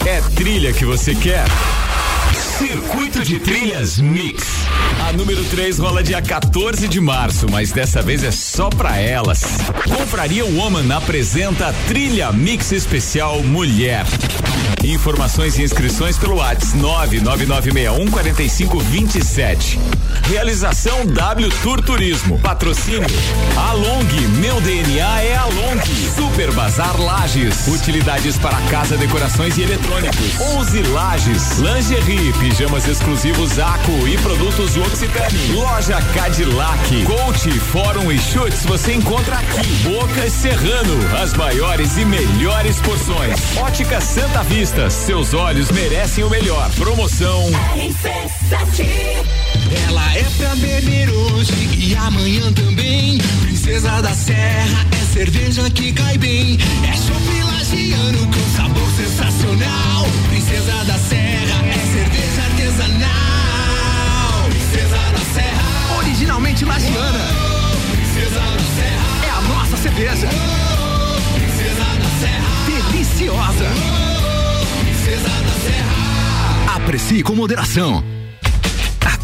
É trilha que você quer? Circuito de Trilhas Mix. A número 3 rola dia 14 de março, mas dessa vez é só pra elas. Compraria Woman apresenta Trilha Mix Especial Mulher. Informações e inscrições pelo WhatsApp 999614527. Realização W Tour Turismo. Patrocínio Along. Meu DNA é Along. Super Bazar Lages. Utilidades para casa, decorações e eletrônicos. 11 Lages. Lingerie, pijamas exclusivos Aco e produtos Occitane. Loja Cadillac. Coach, Fórum e Chutes você encontra aqui. Bocas Serrano. As maiores e melhores porções. Ótica Santa Vista seus olhos merecem o melhor. Promoção. Ela é pra beber hoje e amanhã também. Princesa da Serra é cerveja que cai bem. É chopp lagiano com sabor sensacional. Princesa da Serra é artesanal. Princesa da Serra, originalmente lagiana. princesa da Serra é a nossa cerveja. princesa da Serra, deliciosa. Princesa da Serra. Aprecie com moderação.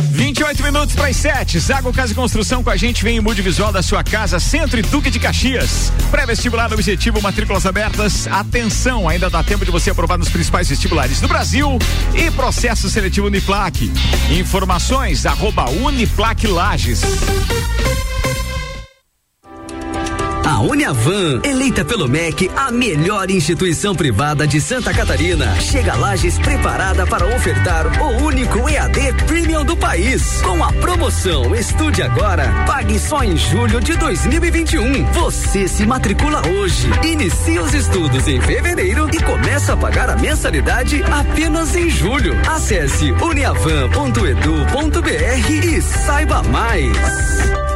28 minutos para as 7. Zago Casa e Construção com a gente vem em mude visual da sua casa, Centro e Duque de Caxias. Pré-vestibular objetivo, matrículas abertas. Atenção, ainda dá tempo de você aprovar nos principais vestibulares do Brasil e processo seletivo Uniplac. Informações arroba Uniplac Lages. A Uniavan, eleita pelo MEC a melhor instituição privada de Santa Catarina, chega a Lages preparada para ofertar o único EAD Do país. Com a promoção Estude Agora, pague só em julho de 2021. Você se matricula hoje, inicia os estudos em fevereiro e começa a pagar a mensalidade apenas em julho. Acesse uniavan.edu.br e saiba mais.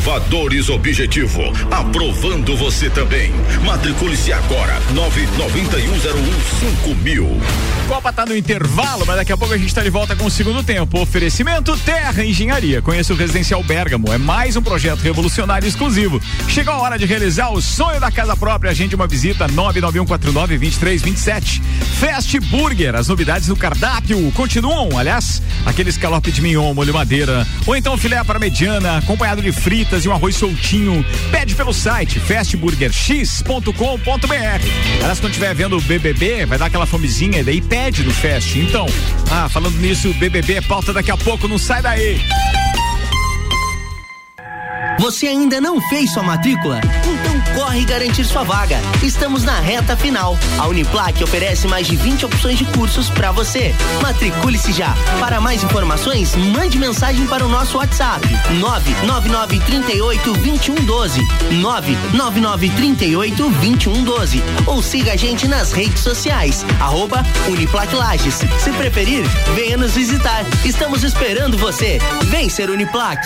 Objetivo, aprovando você também. Matricule-se agora, nove noventa e um zero um cinco mil. Copa tá no intervalo, mas daqui a pouco a gente tá de volta com o segundo tempo. Oferecimento Terra Engenharia. Conheça o Residencial Bergamo. É mais um projeto revolucionário exclusivo. Chegou a hora de realizar o sonho da casa própria. Agende uma visita 99149 2327. Fast Burger. As novidades no cardápio continuam, aliás, aquele escalope de mignon, molho madeira, ou então filé para mediana, acompanhado de fritas e um arroz soltinho. Pede pelo site fastburgerx.com.br. Aliás, quando estiver vendo o BBB, vai dar aquela fomezinha e daí pede no Fast. Então, ah, falando nisso, BBB é pauta daqui a pouco, não sai daí. Você ainda não fez sua matrícula? Então corre garantir sua vaga. Estamos na reta final. A Uniplac oferece mais de 20 opções de cursos para você. Matricule-se já. Para mais informações, mande mensagem para o nosso WhatsApp: 99938 2112. 99938 2112. Ou siga a gente nas redes sociais. Arroba Uniplac Lages. Se preferir, venha nos visitar. Estamos esperando você. Vem ser Uniplac.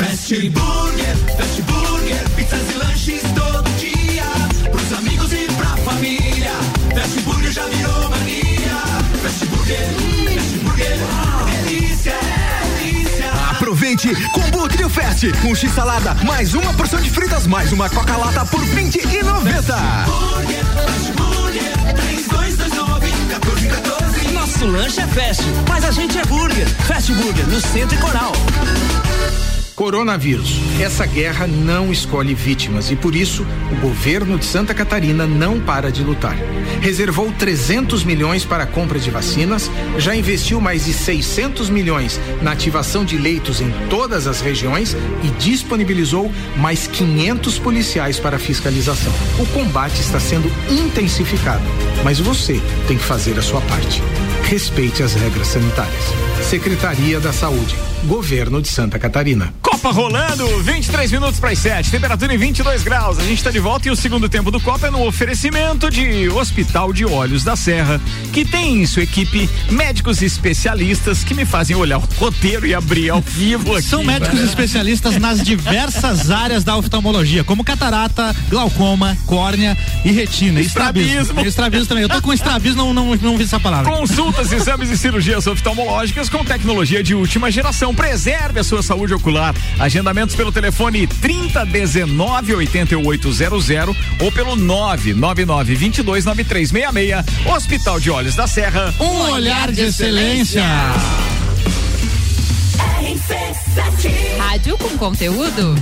Fast Burger, Fast Burger, pizzas e lanches todo dia. Pros amigos e pra família. Fast Burger já virou mania. Fast Burger, Fast Burger, delícia, delícia. Aproveite Combo Trio Fest, com X salada, mais uma porção de fritas, mais uma Coca Lata por vinte e noventa. Nosso lanche é fast, mas a gente é burger. Fast Burger, no Centro e Coral. Coronavírus. Essa guerra não escolhe vítimas e por isso o governo de Santa Catarina não para de lutar. Reservou 300 milhões para a compra de vacinas, já investiu mais de 600 milhões na ativação de leitos em todas as regiões e disponibilizou mais 500 policiais para fiscalização. O combate está sendo intensificado, mas você tem que fazer a sua parte. Respeite as regras sanitárias. Secretaria da Saúde. Governo de Santa Catarina. Copa rolando, 23 minutos para as 7, temperatura em 22 graus. A gente está de volta e o segundo tempo do Copa é no oferecimento de Hospital de Olhos da Serra, que tem em sua equipe médicos especialistas que me fazem olhar o roteiro e abrir ao vivo aqui. São médicos especialistas nas diversas áreas da oftalmologia, como catarata, glaucoma, córnea e retina. Estrabismo. E Estrabismo também. Eu tô com estrabismo, não, não, não vi essa palavra. Consultas, exames e cirurgias oftalmológicas com tecnologia de última geração. Preserve a sua saúde ocular. Agendamentos pelo telefone 3019 8800 ou pelo 999 22 9366. Hospital de Olhos da Serra. Um olhar de excelência. Rádio com conteúdo.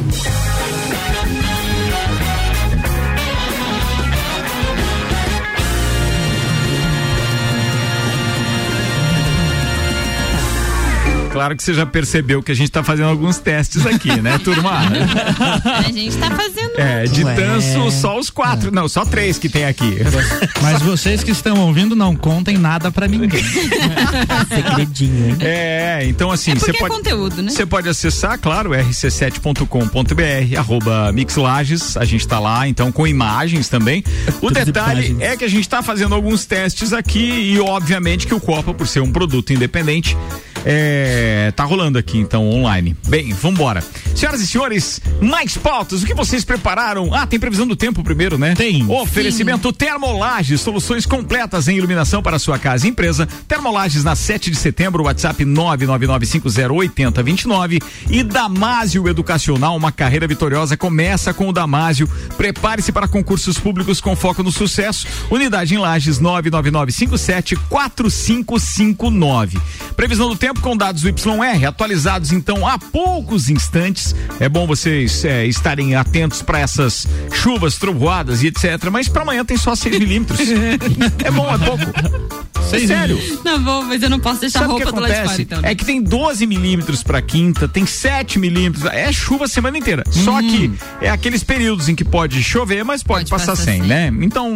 Claro que você já percebeu que a gente tá fazendo alguns testes aqui, né, turma? (laughs) A gente tá fazendo. É, de Ué. tanso só os quatro. Não, só três que tem aqui. Mas vocês (laughs) que estão ouvindo não contem nada pra ninguém. (laughs) Segredinho, hein? É, então assim, É você é pode. conteúdo, né? Você pode acessar, claro, rc7.com.br, arroba Mixlages, a gente tá lá, então com imagens também. O Todas detalhe é que a gente tá fazendo alguns testes aqui e obviamente que o Copa, por ser um produto independente, é, tá rolando aqui então online. Bem, vambora. Senhoras e senhores, mais pautas, o que vocês prepararam? Ah, tem previsão do tempo primeiro, né? Tem. Oferecimento Termolages, soluções completas em iluminação para sua casa e empresa. Termolages na 7 de setembro, WhatsApp 999508029 e Damásio Educacional, uma carreira vitoriosa começa com o Damásio. Prepare-se para concursos públicos com foco no sucesso. Unidade em Lages 999574559. Previsão do tempo com dados do YR atualizados então há poucos instantes. É bom vocês é, estarem atentos para essas chuvas, trovoadas e etc. Mas para amanhã tem só 6 (laughs) milímetros. é bom, é pouco. Seis Sério. Tá bom, mas eu não posso deixar a Sabe que roupa do lado de fora, então. né? É que tem 12 milímetros pra quinta, tem 7 milímetros. É chuva a semana inteira. Só que é aqueles períodos em que pode chover, mas pode, Pode passar passar sem, sem. né? Então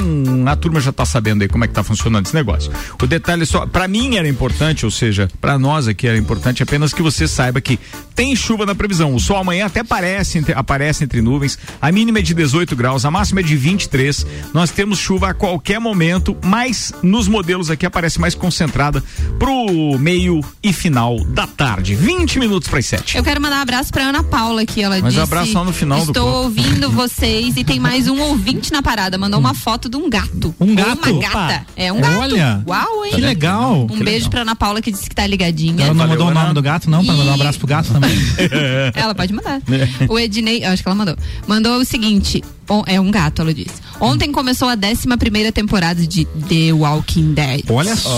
a turma já tá sabendo aí como é que tá funcionando esse negócio. O detalhe é só, pra mim era importante, ou seja, pra nós aqui era importante apenas que você saiba que tem chuva na previsão. O sol amanhã até aparece, entre- aparece entre nuvens. A mínima é de 18 graus, a máxima é de 23. Nós temos chuva a qualquer momento, mas nos modelos aqui aparece mais concentrada pro meio e final da tarde. 20 minutos para as 7. Eu quero mandar um abraço pra Ana Paula aqui. Ela Mas disse. abraço só no final do Estou copo." ouvindo (laughs) vocês e tem mais um ouvinte na parada. Mandou uma foto de um gato. Um Ou gato? Uma gata. Opa. É um gato. Olha. Uau, hein? Que legal. Um Que beijo legal. pra Ana Paula que disse que tá ligadinha. Ela não Valeu, mandou o nome do gato, não? Pra E- mandar um abraço pro gato também. (laughs) Ela pode mandar. O Ednei, eu acho que ela mandou. Mandou o seguinte: é um gato, ela disse. Ontem começou a 11 primeira temporada de The Walking Dead. Olha só.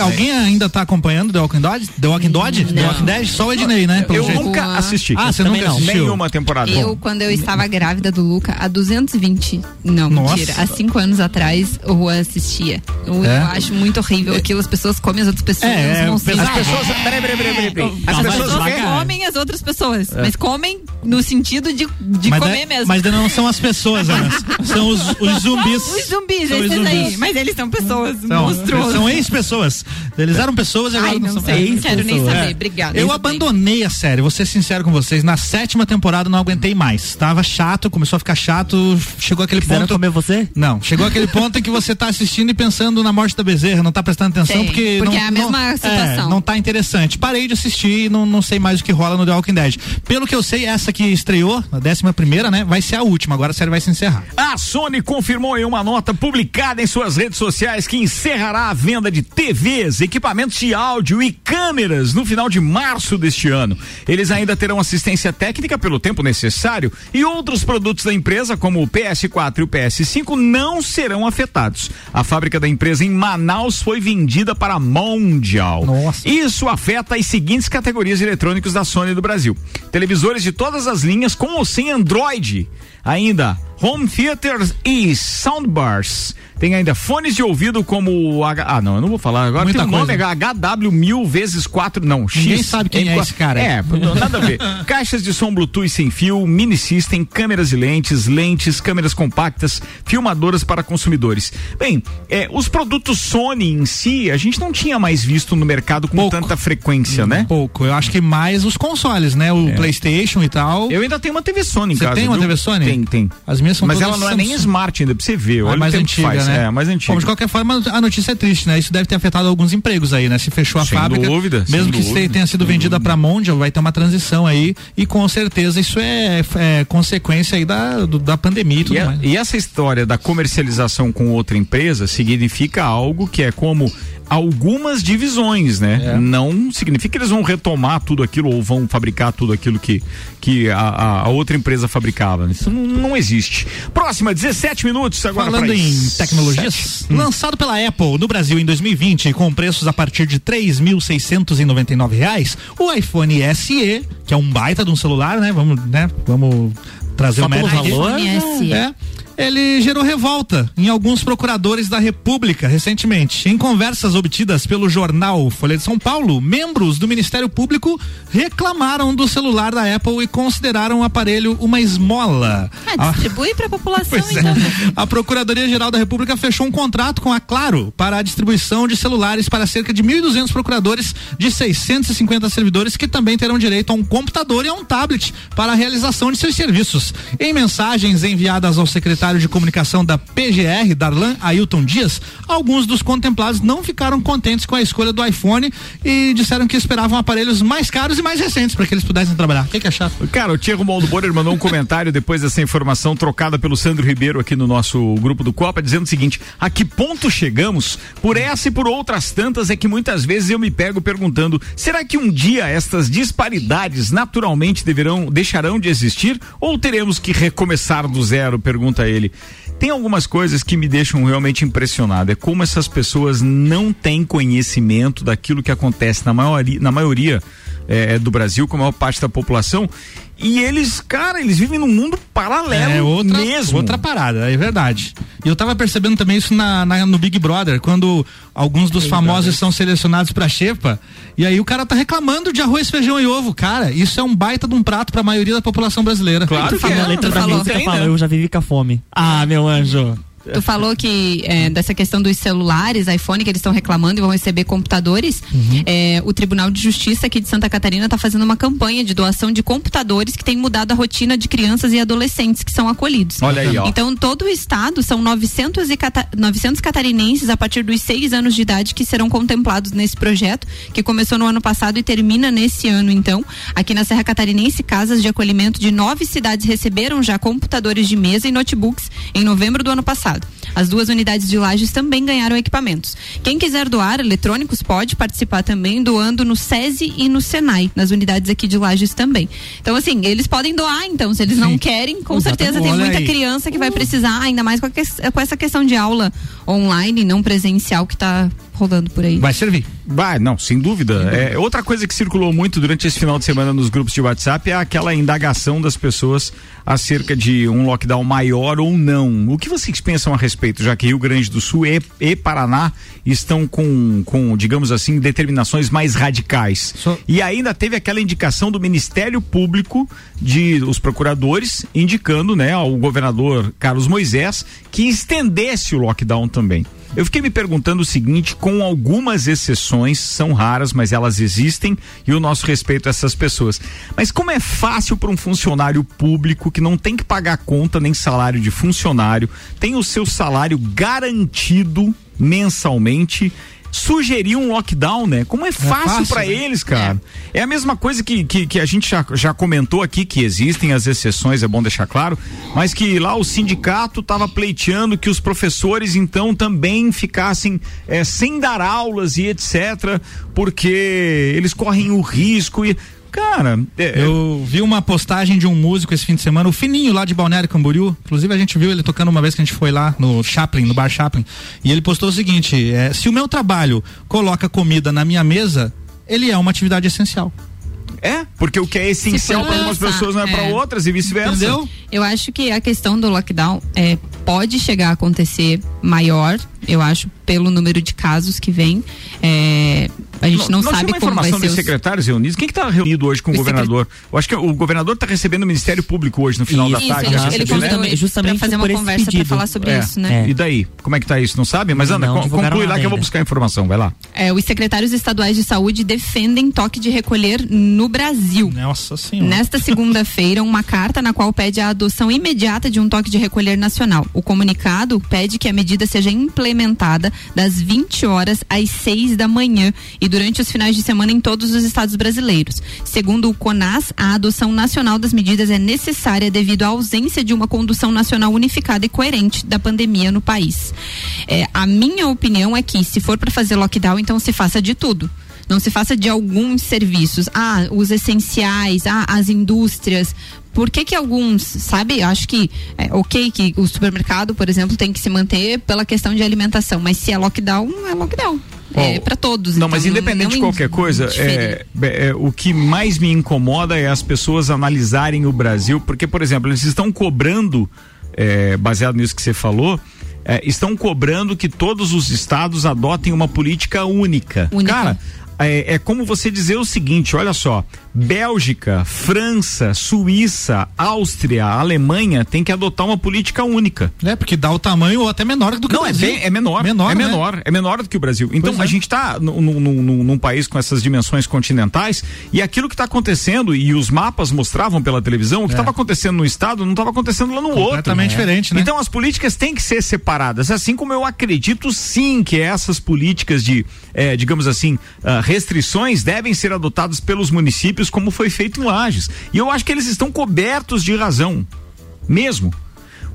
Alguém ainda tá acompanhando The Walking Dead? The Walking Dead? The Não. Walking Dead? Só o Ednei, né? Pelo Eu jeito. nunca assisti. Ah, você nunca não. assistiu? Nenhuma temporada. Eu, quando eu estava grávida do Luca, há 220. Não, Nossa. mentira. Há cinco anos atrás, o Juan assistia. Eu, É? eu acho muito horrível aquilo. As pessoas comem as outras pessoas. É, é, uns monstros. As pessoas. Peraí, peraí, peraí, peraí, peraí. As pessoas comem as outras pessoas. Mas comem no sentido de, de mas, comer é- mesmo. mas não são as pessoas, Ana. São os, os zumbis. Os zumbis, São esses aí. zumbis. Mas eles são pessoas São, monstruosas. são São ex-pessoas. Eles eram pessoas e agora Ai, não, não são sei, não quero nem saber. Obrigada. Eu abandonei a série, vou ser sincero com vocês. Na sétima temporada não aguentei mais. Tava chato, começou a ficar chato. Chegou aquele Quiseram ponto. comer você? Não, chegou aquele ponto em que você tá assistindo e pensando na morte da Bezerra, não tá prestando atenção Sei, porque. porque não, é a mesma não, situação. É, não tá interessante. Parei de assistir e não, não sei mais o que rola no The Walking Dead. Pelo que eu sei, essa que estreou, a décima primeira, né? Vai ser a última. Agora a série vai se encerrar. A Sony confirmou em uma nota publicada em suas redes sociais que encerrará a venda de TVs, equipamentos de áudio e câmeras no final de março deste ano. Eles ainda terão assistência técnica pelo tempo necessário e outros produtos da empresa, como o PS4 e o PS5, não serão afetados. A fábrica da empresa em Manaus foi vendida para a Mondial. Nossa. Isso afeta as seguintes categorias de eletrônicos da Sony do Brasil: televisores de todas as linhas com ou sem Android. Ainda home theaters e soundbars. Tem ainda fones de ouvido como o H... Ah, não, eu não vou falar agora. Muita tem um nome coisa. HW mil vezes quatro, não, X. Ninguém sabe quem é M4. esse cara. É, não, nada a ver. (laughs) Caixas de som Bluetooth sem fio, mini system, câmeras e lentes, lentes, câmeras compactas, filmadoras para consumidores. Bem, é, os produtos Sony em si, a gente não tinha mais visto no mercado com Pouco. tanta frequência, né? Pouco. Eu acho que mais os consoles, né? O PlayStation e tal. Eu ainda tenho uma TV Sony em Você casa. tem uma viu? TV Sony? Tem, tem. As minhas são Mas ela não é nem Samsung. smart ainda, pra você ver. Ah, Olha mais o tempo que antiga, faz. Né? É, mais antiga. Bom, de qualquer forma, a notícia é triste, né? Isso deve ter afetado alguns empregos aí, né? Se fechou a Sem fábrica. dúvida, Mesmo que dúvida, tenha sido vendida para Mondial, vai ter uma transição aí. E com certeza isso é, é consequência aí da, do- da pandemia e tudo E, a- mais. e essa história da comercialização com outra empresa significa algo que é como algumas divisões, né? É. Não significa que eles vão retomar tudo aquilo ou vão fabricar tudo aquilo que, que a, a- outra empresa fabricava. Isso não, não existe. Próxima, 17 minutos agora. Falando em isso. tecnologias, Hum. lançado pela Apple no Brasil em 2020 com preços a partir de 3.699 reais, o iPhone SE, que é um baita de um celular, né? Vamos, né? Vamos trazer Só o mérito valor? iPhone SE. É. Ele gerou revolta em alguns procuradores da República recentemente. Em conversas obtidas pelo jornal Folha de São Paulo, membros do Ministério Público reclamaram do celular da Apple e consideraram o aparelho uma esmola. Ah, A- distribui pra população, Pois é. então. A Procuradoria-Geral da República fechou um contrato com a Claro para a distribuição de celulares para cerca de 1.200 procuradores de 650 servidores que também terão direito a um computador e a um tablet para a realização de seus serviços. Em mensagens enviadas ao secretário de comunicação da PGR, Darlan Ailton Dias, alguns dos contemplados não ficaram contentes com a escolha do iPhone e disseram que esperavam aparelhos mais caros e mais recentes para que eles pudessem trabalhar. O que, que é chato? Cara, o Tiago Moldo Borer mandou um comentário depois dessa informação trocada pelo Sandro Ribeiro aqui no nosso grupo do Copa, dizendo o seguinte: a que ponto chegamos? Por essa e por outras tantas é que muitas vezes eu me pego perguntando: será que um dia estas disparidades naturalmente deverão, deixarão de existir? Ou teremos que recomeçar do zero? Pergunta ele. Tem algumas coisas que me deixam realmente impressionado. É como essas pessoas não têm conhecimento daquilo que acontece na maioria, na maioria é, do Brasil, com a maior parte da população. E eles, cara, eles vivem num mundo paralelo É outra, mesmo. outra parada, é verdade. E eu tava percebendo também isso na, na- no Big Brother, quando alguns dos famosos são selecionados pra xepa, e aí o cara tá reclamando de arroz, feijão e ovo. Cara, isso é um baita de um prato pra maioria da população brasileira. Claro que A é. letra tu da música fala, eu já vivi com a fome. Ah, meu anjo. Tu falou que é, dessa questão dos celulares, iPhone, que eles estão reclamando e vão receber computadores. Uhum. É, o Tribunal de Justiça aqui de Santa Catarina está fazendo uma campanha de doação de computadores que tem mudado a rotina de crianças e adolescentes que são acolhidos. Olha aí, ó. Então, todo o estado são 900, e cata 900 catarinenses a partir dos seis anos de idade que serão contemplados nesse projeto, que começou no ano passado e termina nesse ano. Então, aqui na Serra Catarinense, casas de acolhimento de nove cidades receberam já computadores de mesa e notebooks em novembro do ano passado. As duas unidades de lajes também ganharam equipamentos. Quem quiser doar eletrônicos pode participar também doando no SESI e no Senai, nas unidades aqui de lajes também. Então, assim, eles podem doar, então, se eles não querem, com certeza tem Olha muita aí. criança que vai precisar, ainda mais com, a que- com essa questão de aula online, não presencial que está rolando por aí. Vai servir. Vai, não, sem dúvida. É, outra coisa que circulou muito durante esse final de semana nos grupos de WhatsApp é aquela indagação das pessoas acerca de um lockdown maior ou não. O que vocês pensam a respeito, já que Rio Grande do Sul e, e Paraná estão com, com, digamos assim, determinações mais radicais? Só- E ainda teve aquela indicação do Ministério Público de os procuradores indicando, né, ao governador Carlos Moisés que estendesse o lockdown também. Eu fiquei me perguntando o seguinte, com algumas exceções, são raras, mas elas existem e o nosso respeito a essas pessoas. Mas como é fácil para um funcionário público que não tem que pagar conta nem salário de funcionário, tem o seu salário garantido mensalmente sugerir um lockdown, né? Como é fácil, fácil, para né? eles, cara. É. a mesma coisa que, que, que a gente já, já comentou aqui, que existem as exceções, é bom deixar claro, mas que lá o sindicato estava pleiteando que os professores então também ficassem é, sem dar aulas e etc, porque eles correm o risco e Cara, é, eu vi uma postagem de um músico esse fim de semana, o Fininho lá de Balneário Camboriú. Inclusive a gente viu ele tocando uma vez que a gente foi lá no Chaplin, no bar Chaplin. E ele postou o seguinte: é, se o meu trabalho coloca comida na minha mesa, ele é uma atividade essencial. É, porque o que é essencial para algumas pessoas não é, para é. outras e vice-versa. Entendeu? Eu acho que a questão do lockdown é, pode chegar a acontecer maior, eu acho, pelo número de casos que vem. É, a gente não Nós sabe uma como vai informação ser dos os- secretários reunidos. Quem que está reunido hoje com o, O governador? Eu acho que o governador está recebendo o Ministério Público hoje no final da Isso, tarde. ele- ele recebeu, né? convidou justamente pra fazer uma conversa para falar sobre É. isso, né? E daí? Como é que tá isso? Não sabe? Mas anda, Não conclui lá que eu vou buscar a informação. Vai lá. É, os secretários estaduais de saúde defendem toque de recolher no Brasil. Nossa senhora. Nesta segunda-feira, uma carta na qual pede a adoção imediata de um toque de recolher nacional. O comunicado pede que a medida seja implementada das 20 horas às 6 da manhã e durante os finais de semana em todos os estados brasileiros. Segundo o CONAS, a adoção nacional das medidas é necessária devido à ausência de uma condução nacional unificada e coerente da pandemia no país. É, a minha opinião é que, se for para fazer lockdown, então se faça de tudo. Não se faça de alguns serviços. Ah, os essenciais, ah, as indústrias. Por que que alguns, sabe? Acho que é ok que o supermercado, por exemplo, tem que se manter pela questão de alimentação, mas se é lockdown, é lockdown. é para todos. Não, então mas independente de não qualquer coisa, difere. é, é, o que mais me incomoda é as pessoas analisarem o Brasil, porque, por exemplo, eles estão cobrando, é, baseado nisso que você falou, é, estão cobrando que todos os estados adotem uma política única. Única. Cara, é, é como você dizer o seguinte: olha só, Bélgica, França, Suíça, Áustria, Alemanha tem que adotar uma política única. É, porque dá o tamanho ou até menor do que Não, o é, Brasil. bem, é menor. Menor, é né? menor. É menor do que o Brasil. Então a é. gente está num, país com essas dimensões continentais e aquilo que está acontecendo, e os mapas mostravam pela televisão, o que estava acontecendo no estado não estava acontecendo lá no outro. É. Completamente diferente, né? Então as políticas têm que ser separadas, assim como eu acredito sim que essas políticas de, eh, digamos assim, ah, restrições devem ser adotadas pelos municípios, como foi feito em Lages. E eu acho que eles estão cobertos de razão, mesmo.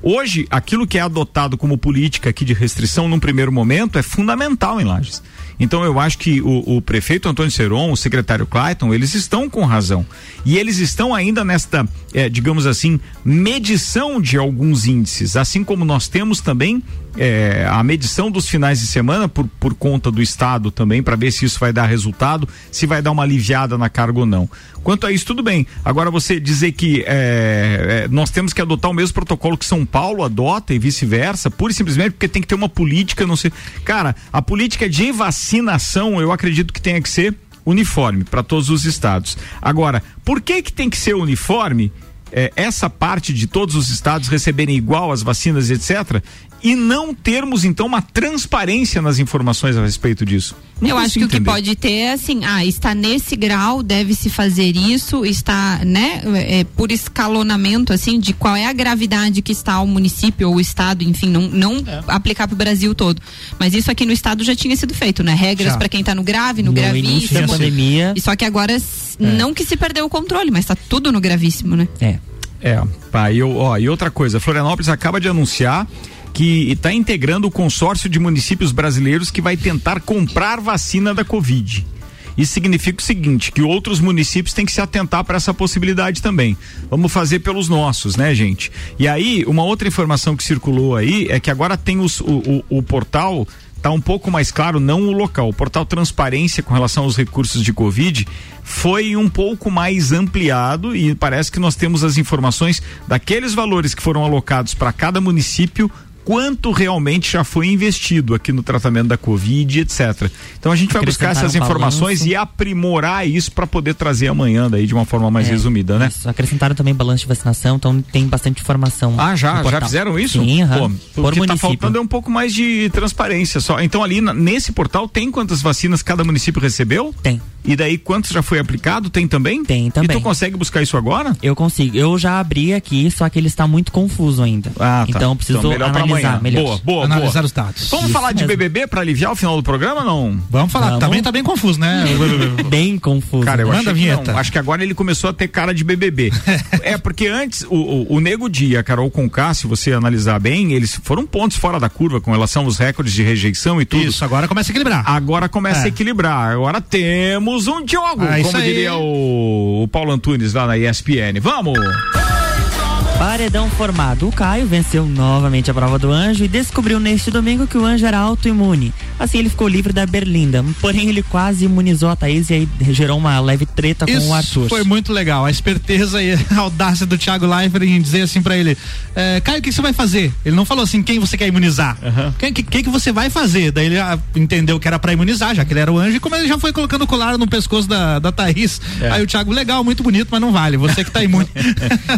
Hoje, aquilo que é adotado como política aqui de restrição num primeiro momento é fundamental em Lages. Então eu acho que o, o prefeito Antônio Seron, o secretário Clayton, eles estão com razão. E eles estão ainda nesta, eh, digamos assim, medição de alguns índices, assim como nós temos também eh, a medição dos finais de semana por, por conta do Estado também, para ver se isso vai dar resultado, se vai dar uma aliviada na carga ou não. Quanto a isso, tudo bem. Agora você dizer que eh, eh, nós temos que adotar o mesmo protocolo que São Paulo adota e vice-versa, pura e simplesmente porque tem que ter uma política, não sei. Cara, a política de vacinação, eu acredito que tenha que ser uniforme para todos os estados. Agora, por que que tem que ser uniforme? Eh, essa parte de todos os estados receberem igual as vacinas, etc., e não termos então uma transparência nas informações a respeito disso. Não Eu acho que consigo o que entender. pode ter é assim, ah, está nesse grau, deve se fazer isso, está, né, é, por escalonamento, assim, de qual é a gravidade que está o município ou o estado, enfim, não, não É. aplicar para o Brasil todo. Mas isso aqui no estado já tinha sido feito, né? Regras para quem está no grave, no, No início da gravíssimo. pandemia. E só que agora, s- não que se perdeu o controle, mas está tudo no gravíssimo, né? É. É, pá, e, eu, ó, e outra coisa, Florianópolis acaba de anunciar que está integrando o consórcio de municípios brasileiros que vai tentar comprar vacina da Covid. Isso significa o seguinte, que outros municípios têm que se atentar para essa possibilidade também. Vamos fazer pelos nossos, né, gente? E aí, uma outra informação que circulou aí é que agora tem os- o, o, o portal tá um pouco mais claro, não o local. O portal Transparência com relação aos recursos de Covid foi um pouco mais ampliado e parece que nós temos as informações daqueles valores que foram alocados para cada município quanto realmente já foi investido aqui no tratamento da Covid, etc. Então a gente vai buscar essas informações balanço. e aprimorar isso para poder trazer amanhã daí de uma forma mais É, resumida, né? Isso, acrescentaram também balanço de vacinação, então tem bastante informação. Ah, já? Já fizeram isso? Sim, aham. Pô, por o que tá município. faltando é um pouco mais de transparência só. Então ali nesse portal tem quantas vacinas cada município recebeu? Tem. E daí quantos já foi aplicado? Tem também? Tem também. E tu consegue buscar isso agora? Eu consigo. Eu já abri aqui, só que ele está muito confuso ainda. Ah, tá. Então eu preciso Então, melhor analisar melhor. Boa, boa, Analisar boa. os dados. Vamos Isso falar de mesmo. BBB para aliviar o final do programa não? Vamos falar, Vamos. também tá bem confuso, né? (laughs) Bem confuso. Cara, eu Manda achei a que vinheta. não. Acho que agora ele começou a ter cara de BBB. (laughs) é, porque antes, o, o, o Nego Dia a Carol Conká, se você analisar bem, eles foram pontos fora da curva com relação aos recordes de rejeição e tudo. Isso, agora começa a equilibrar. Agora começa É. a equilibrar. Agora temos um jogo, Ah, como diria o, o Paulo Antunes lá na ESPN. Vamos! Paredão formado. O Caio venceu novamente a prova do anjo e descobriu neste domingo que o anjo era autoimune. Assim ele ficou livre da berlinda. Porém, ele quase imunizou a Thaís e aí gerou uma leve treta com Isso o Arthur. foi muito legal. A esperteza e a audácia do Thiago Leifert em dizer assim pra ele: é, Caio, o que você vai fazer? Ele não falou assim, quem você quer imunizar? Quem que, que que você vai fazer? Daí ele ah, entendeu que era pra imunizar, já que ele era o anjo, e como ele já foi colocando o colar no pescoço da, da Thaís. É. Aí o Thiago, legal, muito bonito, mas não vale. Você que tá imune. (laughs)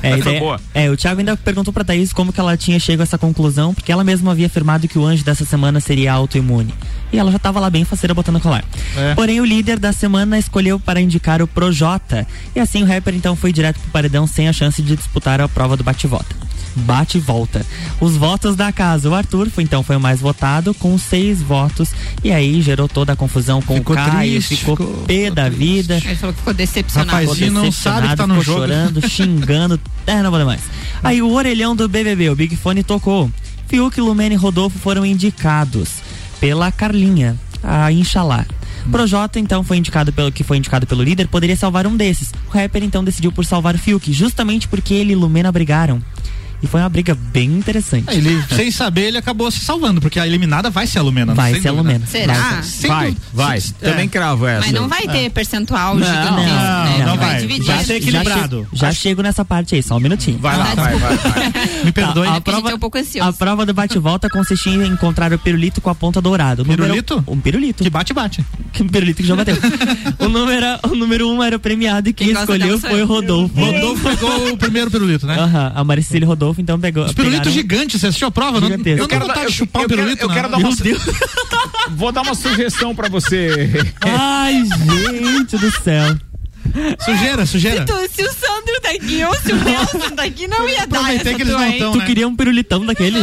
É, ideia- é, o Thiago ainda perguntou pra Thaís como que ela tinha chegado a essa conclusão, porque ela mesma havia afirmado que o anjo dessa semana seria autoimune. E ela já tava lá bem faceira botando colar. É. Porém, o líder da semana escolheu para indicar o Projota. E assim o rapper então foi direto pro paredão sem a chance de disputar a prova do bate-volta. Bate e volta. Os votos da casa. O Arthur foi, então foi o mais votado, com seis votos. E aí gerou toda a confusão com Ficou o Caio, triste, ficou, ficou- pé da vida. Ele falou que ficou decepcionado. Rapaz, Ficou Rapazinho não sabe que tá no ficou jogo. chorando, (laughs) xingando, é, não vou mais. Aí o orelhão do BBB, o Big Fone tocou. Fiuk, Lumene e Rodolfo foram indicados pela Carlinha, a Inxalá. Projota então foi indicado pelo que foi indicado pelo líder, poderia salvar um desses. O rapper então decidiu por salvar o Fiuk, justamente porque ele e Lumena brigaram. E foi uma briga bem interessante. Aí ele, sem saber, ele acabou se salvando, porque a eliminada vai ser a Lumena. Vai ser a. Lumena. Será? Sem Vai, dúvida. vai. Se- Também é. cravo essa. Mas não vai ter percentual Não, gigantesco, não, né? não vai. vai. dividir. Vai ser equilibrado. Já, já chego nessa parte aí, só um minutinho. Vai lá, vai, vai, vai. (laughs) Me perdoe. A, a prova, é um pouco ansioso. a prova do bate-volta consistia em encontrar o pirulito com a ponta dourada. O número- Pirulito? um pirulito. Que bate, bate. Que pirulito que já bateu. (laughs) o, número, o número um era o premiado e quem, escolheu foi o. Rodolfo. Rodolfo pegou o primeiro pirulito, né? Aham, a Maricília Rodolfo então pegou. Os pirulitos pegaram- gigantes, você assistiu a prova? Não, eu Eu quero dar- eu- chupar eu um quero- pirulito, eu não. quero dar uma-. (laughs) Vou dar uma sugestão pra você. Ai, gente do céu. Sujeira, sujeira. Se, tu- se o Sandro aqui ou se o Nelson tá aqui, não ia dar Aproveitei essa que eles tua, não hein? tão, Tu né? queria um pirulitão daquele?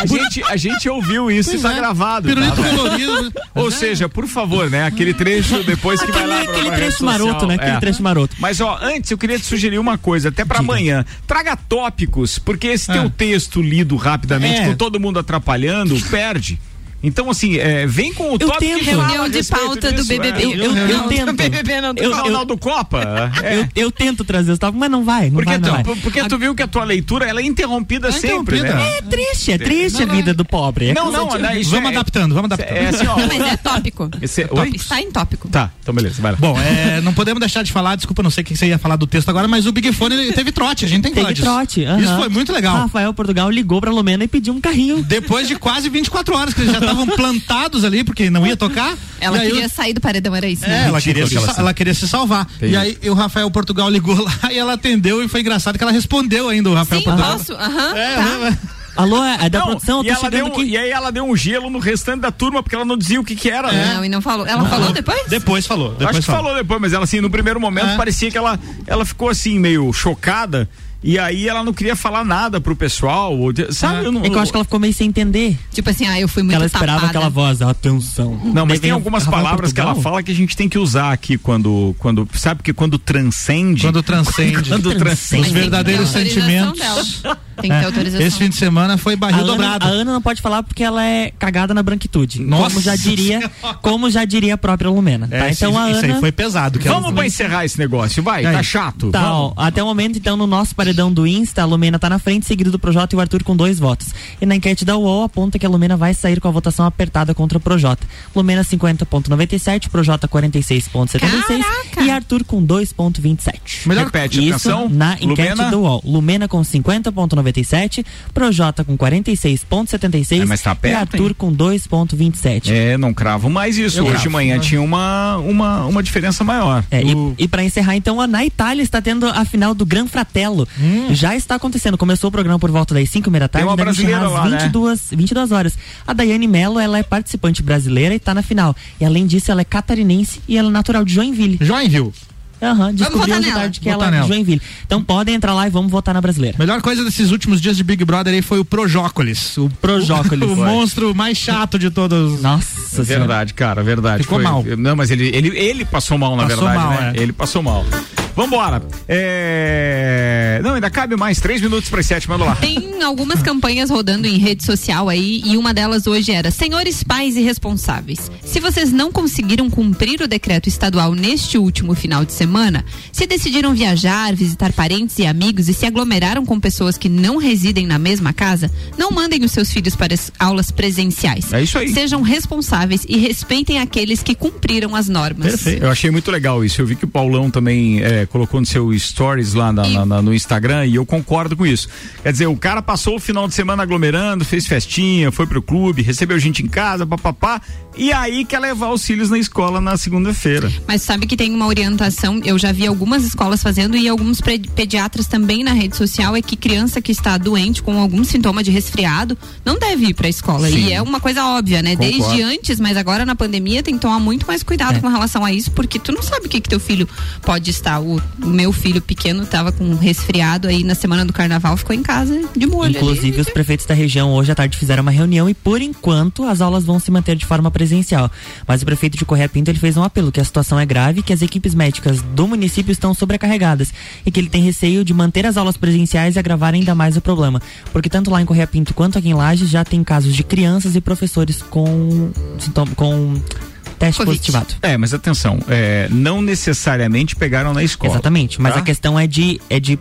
A gente, a gente ouviu isso Pois e tá é. gravado. Pirulito tá? colorido. (laughs) Ou seja, por favor, né? Aquele trecho depois que vai lá Aquele, pra aquele uma rede trecho maroto, né? Aquele É. trecho maroto. Mas ó, antes eu queria te sugerir uma coisa, até pra Diga. amanhã. Traga tópicos, porque esse Ah. teu texto lido rapidamente, É. com todo mundo atrapalhando, perde. Então, assim, é, vem com o Eu a Reunião de pauta do disso, BBB. é. Eu, eu, eu Não, tento. BBB não, Eu- Não, eu- não, do Copa. (laughs) É. Eu, eu tento trazer os tópicos, mas não vai, não Porque, vai, não tu, vai. por- porque tu viu que a tua leitura ela é interrompida sempre, interrompida. né? É triste, é triste a vida do pobre. É Não, não, né, isso Vamos é, adaptando, vamos adaptando. É assim, ó. Não, mas é tópico. Esse é-? Está em tópico. Tá, então beleza, vai lá. Bom, é, não podemos deixar de falar, desculpa, não sei o que você ia falar do texto agora, mas o Big Fone ele teve trote, a gente tem que falar Teve trote. Isso foi muito legal. Rafael Portugal ligou pra Lumena e pediu um carrinho. Depois de quase 24 horas que eles já estavam plantados ali, porque não ia tocar. Ela queria o- sair do paredão, era isso, É, né? ela queria, se, que ela ela queria se salvar. E aí o Rafael Portugal ligou (laughs) lá e ela atendeu e foi engraçado que ela respondeu ainda o Rafael Sim, Portugal. posso? Aham. É, tá. né? Alô, é da Não, produção, eu e, tô chegando deu, aqui. e aí ela deu um gelo no restante da turma, porque ela não dizia o que que era, né? Não, e não falou. Ela falou depois? Depois falou. Eu Depois Acho que falou depois, mas ela assim, no primeiro momento É. parecia que ela, ela ficou assim, meio chocada. E aí ela não queria falar nada pro pessoal, sabe? Eu não, É que eu acho que ela ficou meio sem entender. Tipo assim, ah, eu fui Que muito ela esperava tapada. aquela voz, atenção. Não, mas Daí tem algumas palavras que ela fala que a gente tem que usar aqui quando, quando sabe que quando transcende. Quando transcende. (laughs) Quando transcende. Os verdadeiros sentimentos. Tem que ter É, autorização. Esse fim de semana foi A barril Ana, dobrado. a Ana não pode falar porque ela é cagada na branquitude. Nossa como já diria, como já diria a própria Lumena. É, tá? isso- Então a isso Ana aí foi pesado. Que Vamos ela- pra encerrar esse negócio, vai, Aí. tá chato. Tá, ó, até o momento, então, no nosso paredão do Insta, a Lumena tá na frente, seguido do Projota e o Arthur com dois votos. E na enquete da UOL aponta que a Lumena vai sair com a votação apertada contra o Projota. Lumena 50.97, Projota 46.76 e Arthur com 2.27. Melhor- Repete a Isso canção. na enquete Lumena? do UOL. Lumena com 50.97 2,97, Projota com 46,76 É, mas tá e Arthur hein? com 2,27. É, não cravo mais isso. Eu Hoje cravo. de manhã tinha uma, uma, uma diferença maior. É, O- E, e para encerrar, então, a- na Itália está tendo a final do Gran Fratello. Já está acontecendo. Começou o programa por volta das 5 da tarde, Hum. uma brasileira às lá, né? 22, 22 horas. A Daiane Mello, ela é participante brasileira e está na final. E além disso, ela é catarinense e ela é natural de Joinville. Joinville. Aham, descobri votar hoje nela. tarde que Votar ela é de Joinville. Então podem entrar lá e vamos votar na brasileira. Melhor coisa desses últimos dias de Big Brother aí foi o Projócolis. O Projócolis. (laughs) O, Foi. monstro mais chato de todos. Nossa verdade, cara, verdade. Ficou Foi- mal. Não, mas ele, ele, ele passou mal, na Passou verdade. mal, né? é. Ele passou mal. Vambora. É... Não, ainda cabe mais três minutos para as sete, manda lá. Tem algumas campanhas rodando em rede social aí e uma delas hoje era: Senhores pais e responsáveis, se vocês não conseguiram cumprir o decreto estadual neste último final de semana, se decidiram viajar, visitar parentes e amigos e se aglomeraram com pessoas que não residem na mesma casa, não mandem os seus filhos para as aulas presenciais. É isso aí. Sejam responsáveis e respeitem aqueles que cumpriram as normas. Eu achei muito legal isso. Eu vi que o Paulão também é, colocou no seu stories lá na- na- na- no Instagram e eu concordo com isso. Quer dizer, o cara passou o final de semana aglomerando, fez festinha, foi pro clube, recebeu gente em casa, papapá, e aí quer levar os filhos na escola na segunda-feira. Mas sabe que tem uma orientação, eu já vi algumas escolas fazendo e alguns pediatras também na rede social, é que criança que está doente com algum sintoma de resfriado não deve ir para a escola. Sim. E é uma coisa óbvia, né? Concordo. Desde antes, mas agora na pandemia tem que tomar muito mais cuidado com relação a isso, porque tu não sabe o que que teu filho pode estar. O, o meu filho pequeno estava com resfriado aí na semana do carnaval, ficou em casa de molho. ali. Inclusive, os prefeitos da região hoje à tarde fizeram uma reunião e, por enquanto, as aulas vão se manter de forma presencial. Mas o prefeito de Correia Pinto ele fez um apelo que a situação é grave, que as equipes médicas do município estão sobrecarregadas e que ele tem receio de manter as aulas presenciais e agravar ainda mais o problema. Porque tanto lá em Correia Pinto quanto aqui em Lages já tem casos de crianças e professores com com teste Covid. positivado. É, mas atenção, é, não necessariamente pegaram na escola. Exatamente, mas tá? a questão é de, é de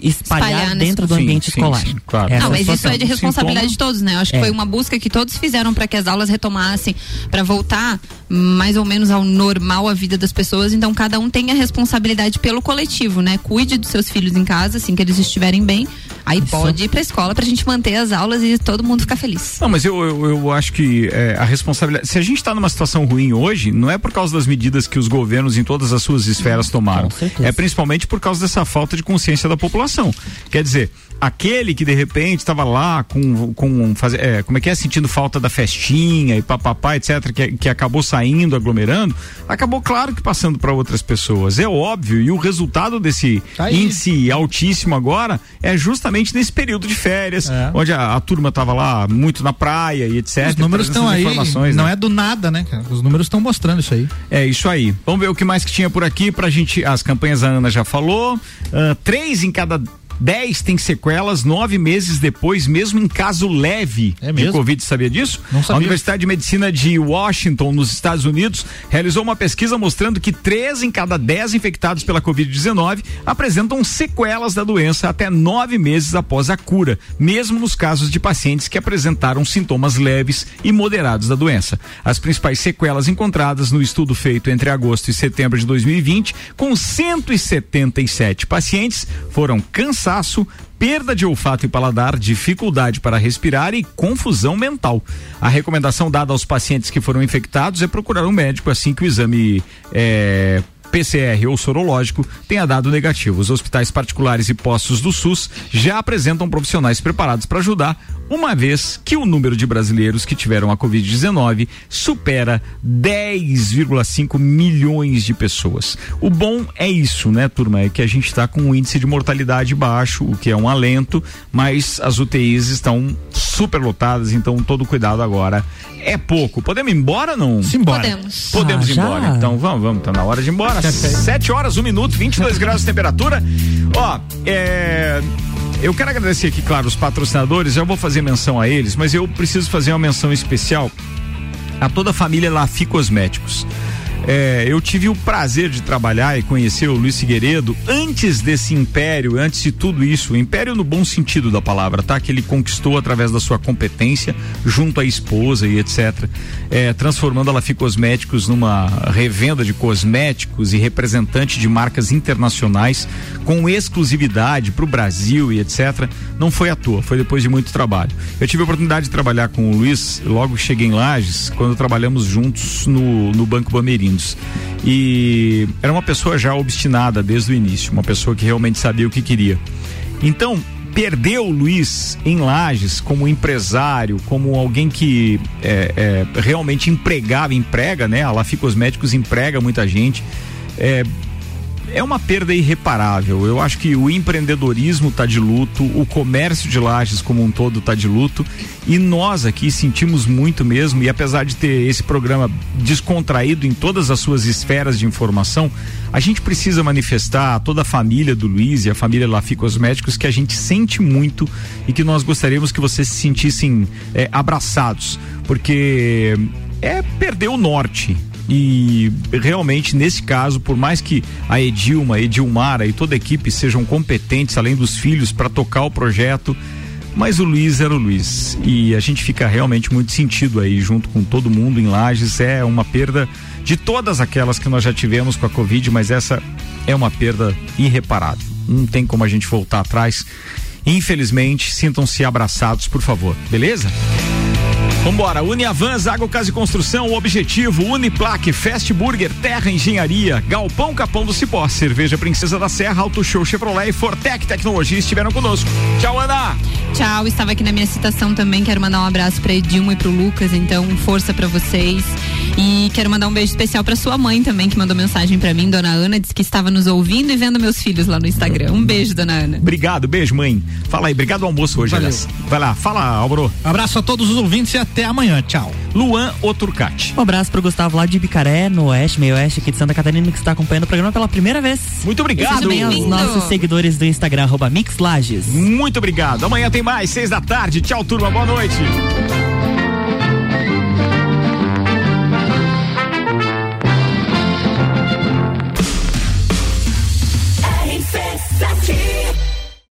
espalhar, Espalhar dentro do ambiente Sim, sim, escolar. sim, claro. Essa Não, mas a isso é de responsabilidade de todos, né? Eu acho que É. foi uma busca que todos fizeram para que as aulas retomassem, para voltar mais ou menos ao normal a vida das pessoas. Então, cada um tem a responsabilidade pelo coletivo, né? Cuide dos seus filhos em casa, assim que eles estiverem bem. Aí pode ir para escola pra gente manter as aulas e todo mundo ficar feliz. Não, mas eu, eu, eu acho que é, a responsabilidade. Se a gente está numa situação ruim hoje, não é por causa das medidas que os governos em todas as suas esferas tomaram. É principalmente por causa dessa falta de consciência da população. Quer dizer, aquele que de repente estava lá com, com fazer, é, como é que é, sentindo falta da festinha e papapá, etc., que, que acabou saindo, aglomerando, acabou, claro que passando para outras pessoas. É óbvio, e o resultado desse aí. índice altíssimo agora é justamente nesse período de férias, onde a, a turma estava lá muito na praia e etc. Os números estão aí, informações, não né? é do nada, né, cara? Os números estão mostrando isso aí. É isso aí. Vamos ver o que mais que tinha por aqui pra gente. As campanhas a Ana já falou. Ah, três em cada dez tem sequelas nove meses depois, mesmo em caso leve de mesmo? Covid. Sabia disso? Não sabia. A Universidade de Medicina de Washington, nos Estados Unidos, realizou uma pesquisa mostrando que três em cada dez infectados pela Covid-19 apresentam sequelas da doença até nove meses após a cura, mesmo nos casos de pacientes que apresentaram sintomas leves e moderados da doença. As principais sequelas encontradas no estudo feito entre agosto e setembro de 2020, com 177 pacientes, foram cansaço, perda de olfato e paladar, dificuldade para respirar e confusão mental. A recomendação dada aos pacientes que foram infectados é procurar um médico assim que o exame é, PCR ou sorológico tenha dado negativo. Os hospitais particulares e postos do SUS já apresentam profissionais preparados para ajudar, uma vez que o número de brasileiros que tiveram a Covid-19 supera 10,5 milhões de pessoas. O bom é isso, né, turma? É que a gente está com um índice de mortalidade baixo, o que é um alento, mas as UTIs estão super lotadas, então todo cuidado agora é pouco. Podemos ir embora não? Simbora. Podemos. Podemos Ah, ir embora. Então vamos, vamos, tá na hora de ir embora. (laughs) Sete horas, um minuto, 22 (laughs) graus de temperatura. Ó, é. Eu quero agradecer aqui, claro, os patrocinadores, já vou fazer menção a eles, mas eu preciso fazer uma menção especial a toda a família Lafi Cosméticos. É, eu tive o prazer de trabalhar e conhecer o Luiz Figueiredo antes desse império, antes de tudo isso. Império no bom sentido da palavra, tá? Que ele conquistou através da sua competência, junto à esposa e etc. É, transformando a Lafi Cosméticos numa revenda de cosméticos e representante de marcas internacionais com exclusividade para o Brasil e etc. Não foi à toa, foi depois de muito trabalho. Eu tive a oportunidade de trabalhar com o Luiz logo cheguei em Lages, quando trabalhamos juntos no, no Banco Bamerindos. E era uma pessoa já obstinada desde o início, uma pessoa que realmente sabia o que queria. Então, perder o Luiz em Lages como empresário, como alguém que é, é, realmente empregava, emprega, né? A Lafi Cosméticos emprega muita gente. É, é uma perda irreparável. Eu acho que o empreendedorismo está de luto, o comércio de lajes como um todo está de luto e nós aqui sentimos muito mesmo. E apesar de ter esse programa descontraído em todas as suas esferas de informação, a gente precisa manifestar a toda a família do Luiz e a família Lafi Cosméticos que a gente sente muito e que nós gostaríamos que vocês se sentissem é, abraçados, porque é perder o norte e realmente, nesse caso, por mais que a Edilma, Edilmara e toda a equipe sejam competentes, além dos filhos, para tocar o projeto, mas o Luiz era o Luiz. E a gente fica realmente muito sentido aí, junto com todo mundo em Lages. É uma perda de todas aquelas que nós já tivemos com a Covid, mas essa é uma perda irreparável. Não tem como a gente voltar atrás. Infelizmente, sintam-se abraçados, por favor, beleza? Vambora, Uniavans, Água Casa e Construção, Objetivo, Uniplaque, Fast Burger, Terra Engenharia, Galpão Capão do Cipó, Cerveja Princesa da Serra, Auto Show Chevrolet e Fortec Tecnologia estiveram conosco. Tchau, Ana! Tchau, estava aqui na minha citação também, quero mandar um abraço pra Edilma e pro Lucas, então força para vocês. E quero mandar um beijo especial para sua mãe também, que mandou mensagem para mim, dona Ana, disse que estava nos ouvindo e vendo meus filhos lá no Instagram. Um beijo, dona Ana. Obrigado, beijo, mãe. Fala aí, obrigado ao almoço hoje. Vai lá, fala, Álvaro. Abraço a todos os ouvintes e até amanhã. Tchau. Luan Oturcati. Um abraço pro Gustavo lá de Bicaré, no Oeste, meio Oeste aqui de Santa Catarina, que está acompanhando o programa pela primeira vez. Muito obrigado. E também aos nossos seguidores do Instagram, arroba Mixlages. Muito obrigado. Amanhã tem mais, seis da tarde. Tchau, turma. Boa noite.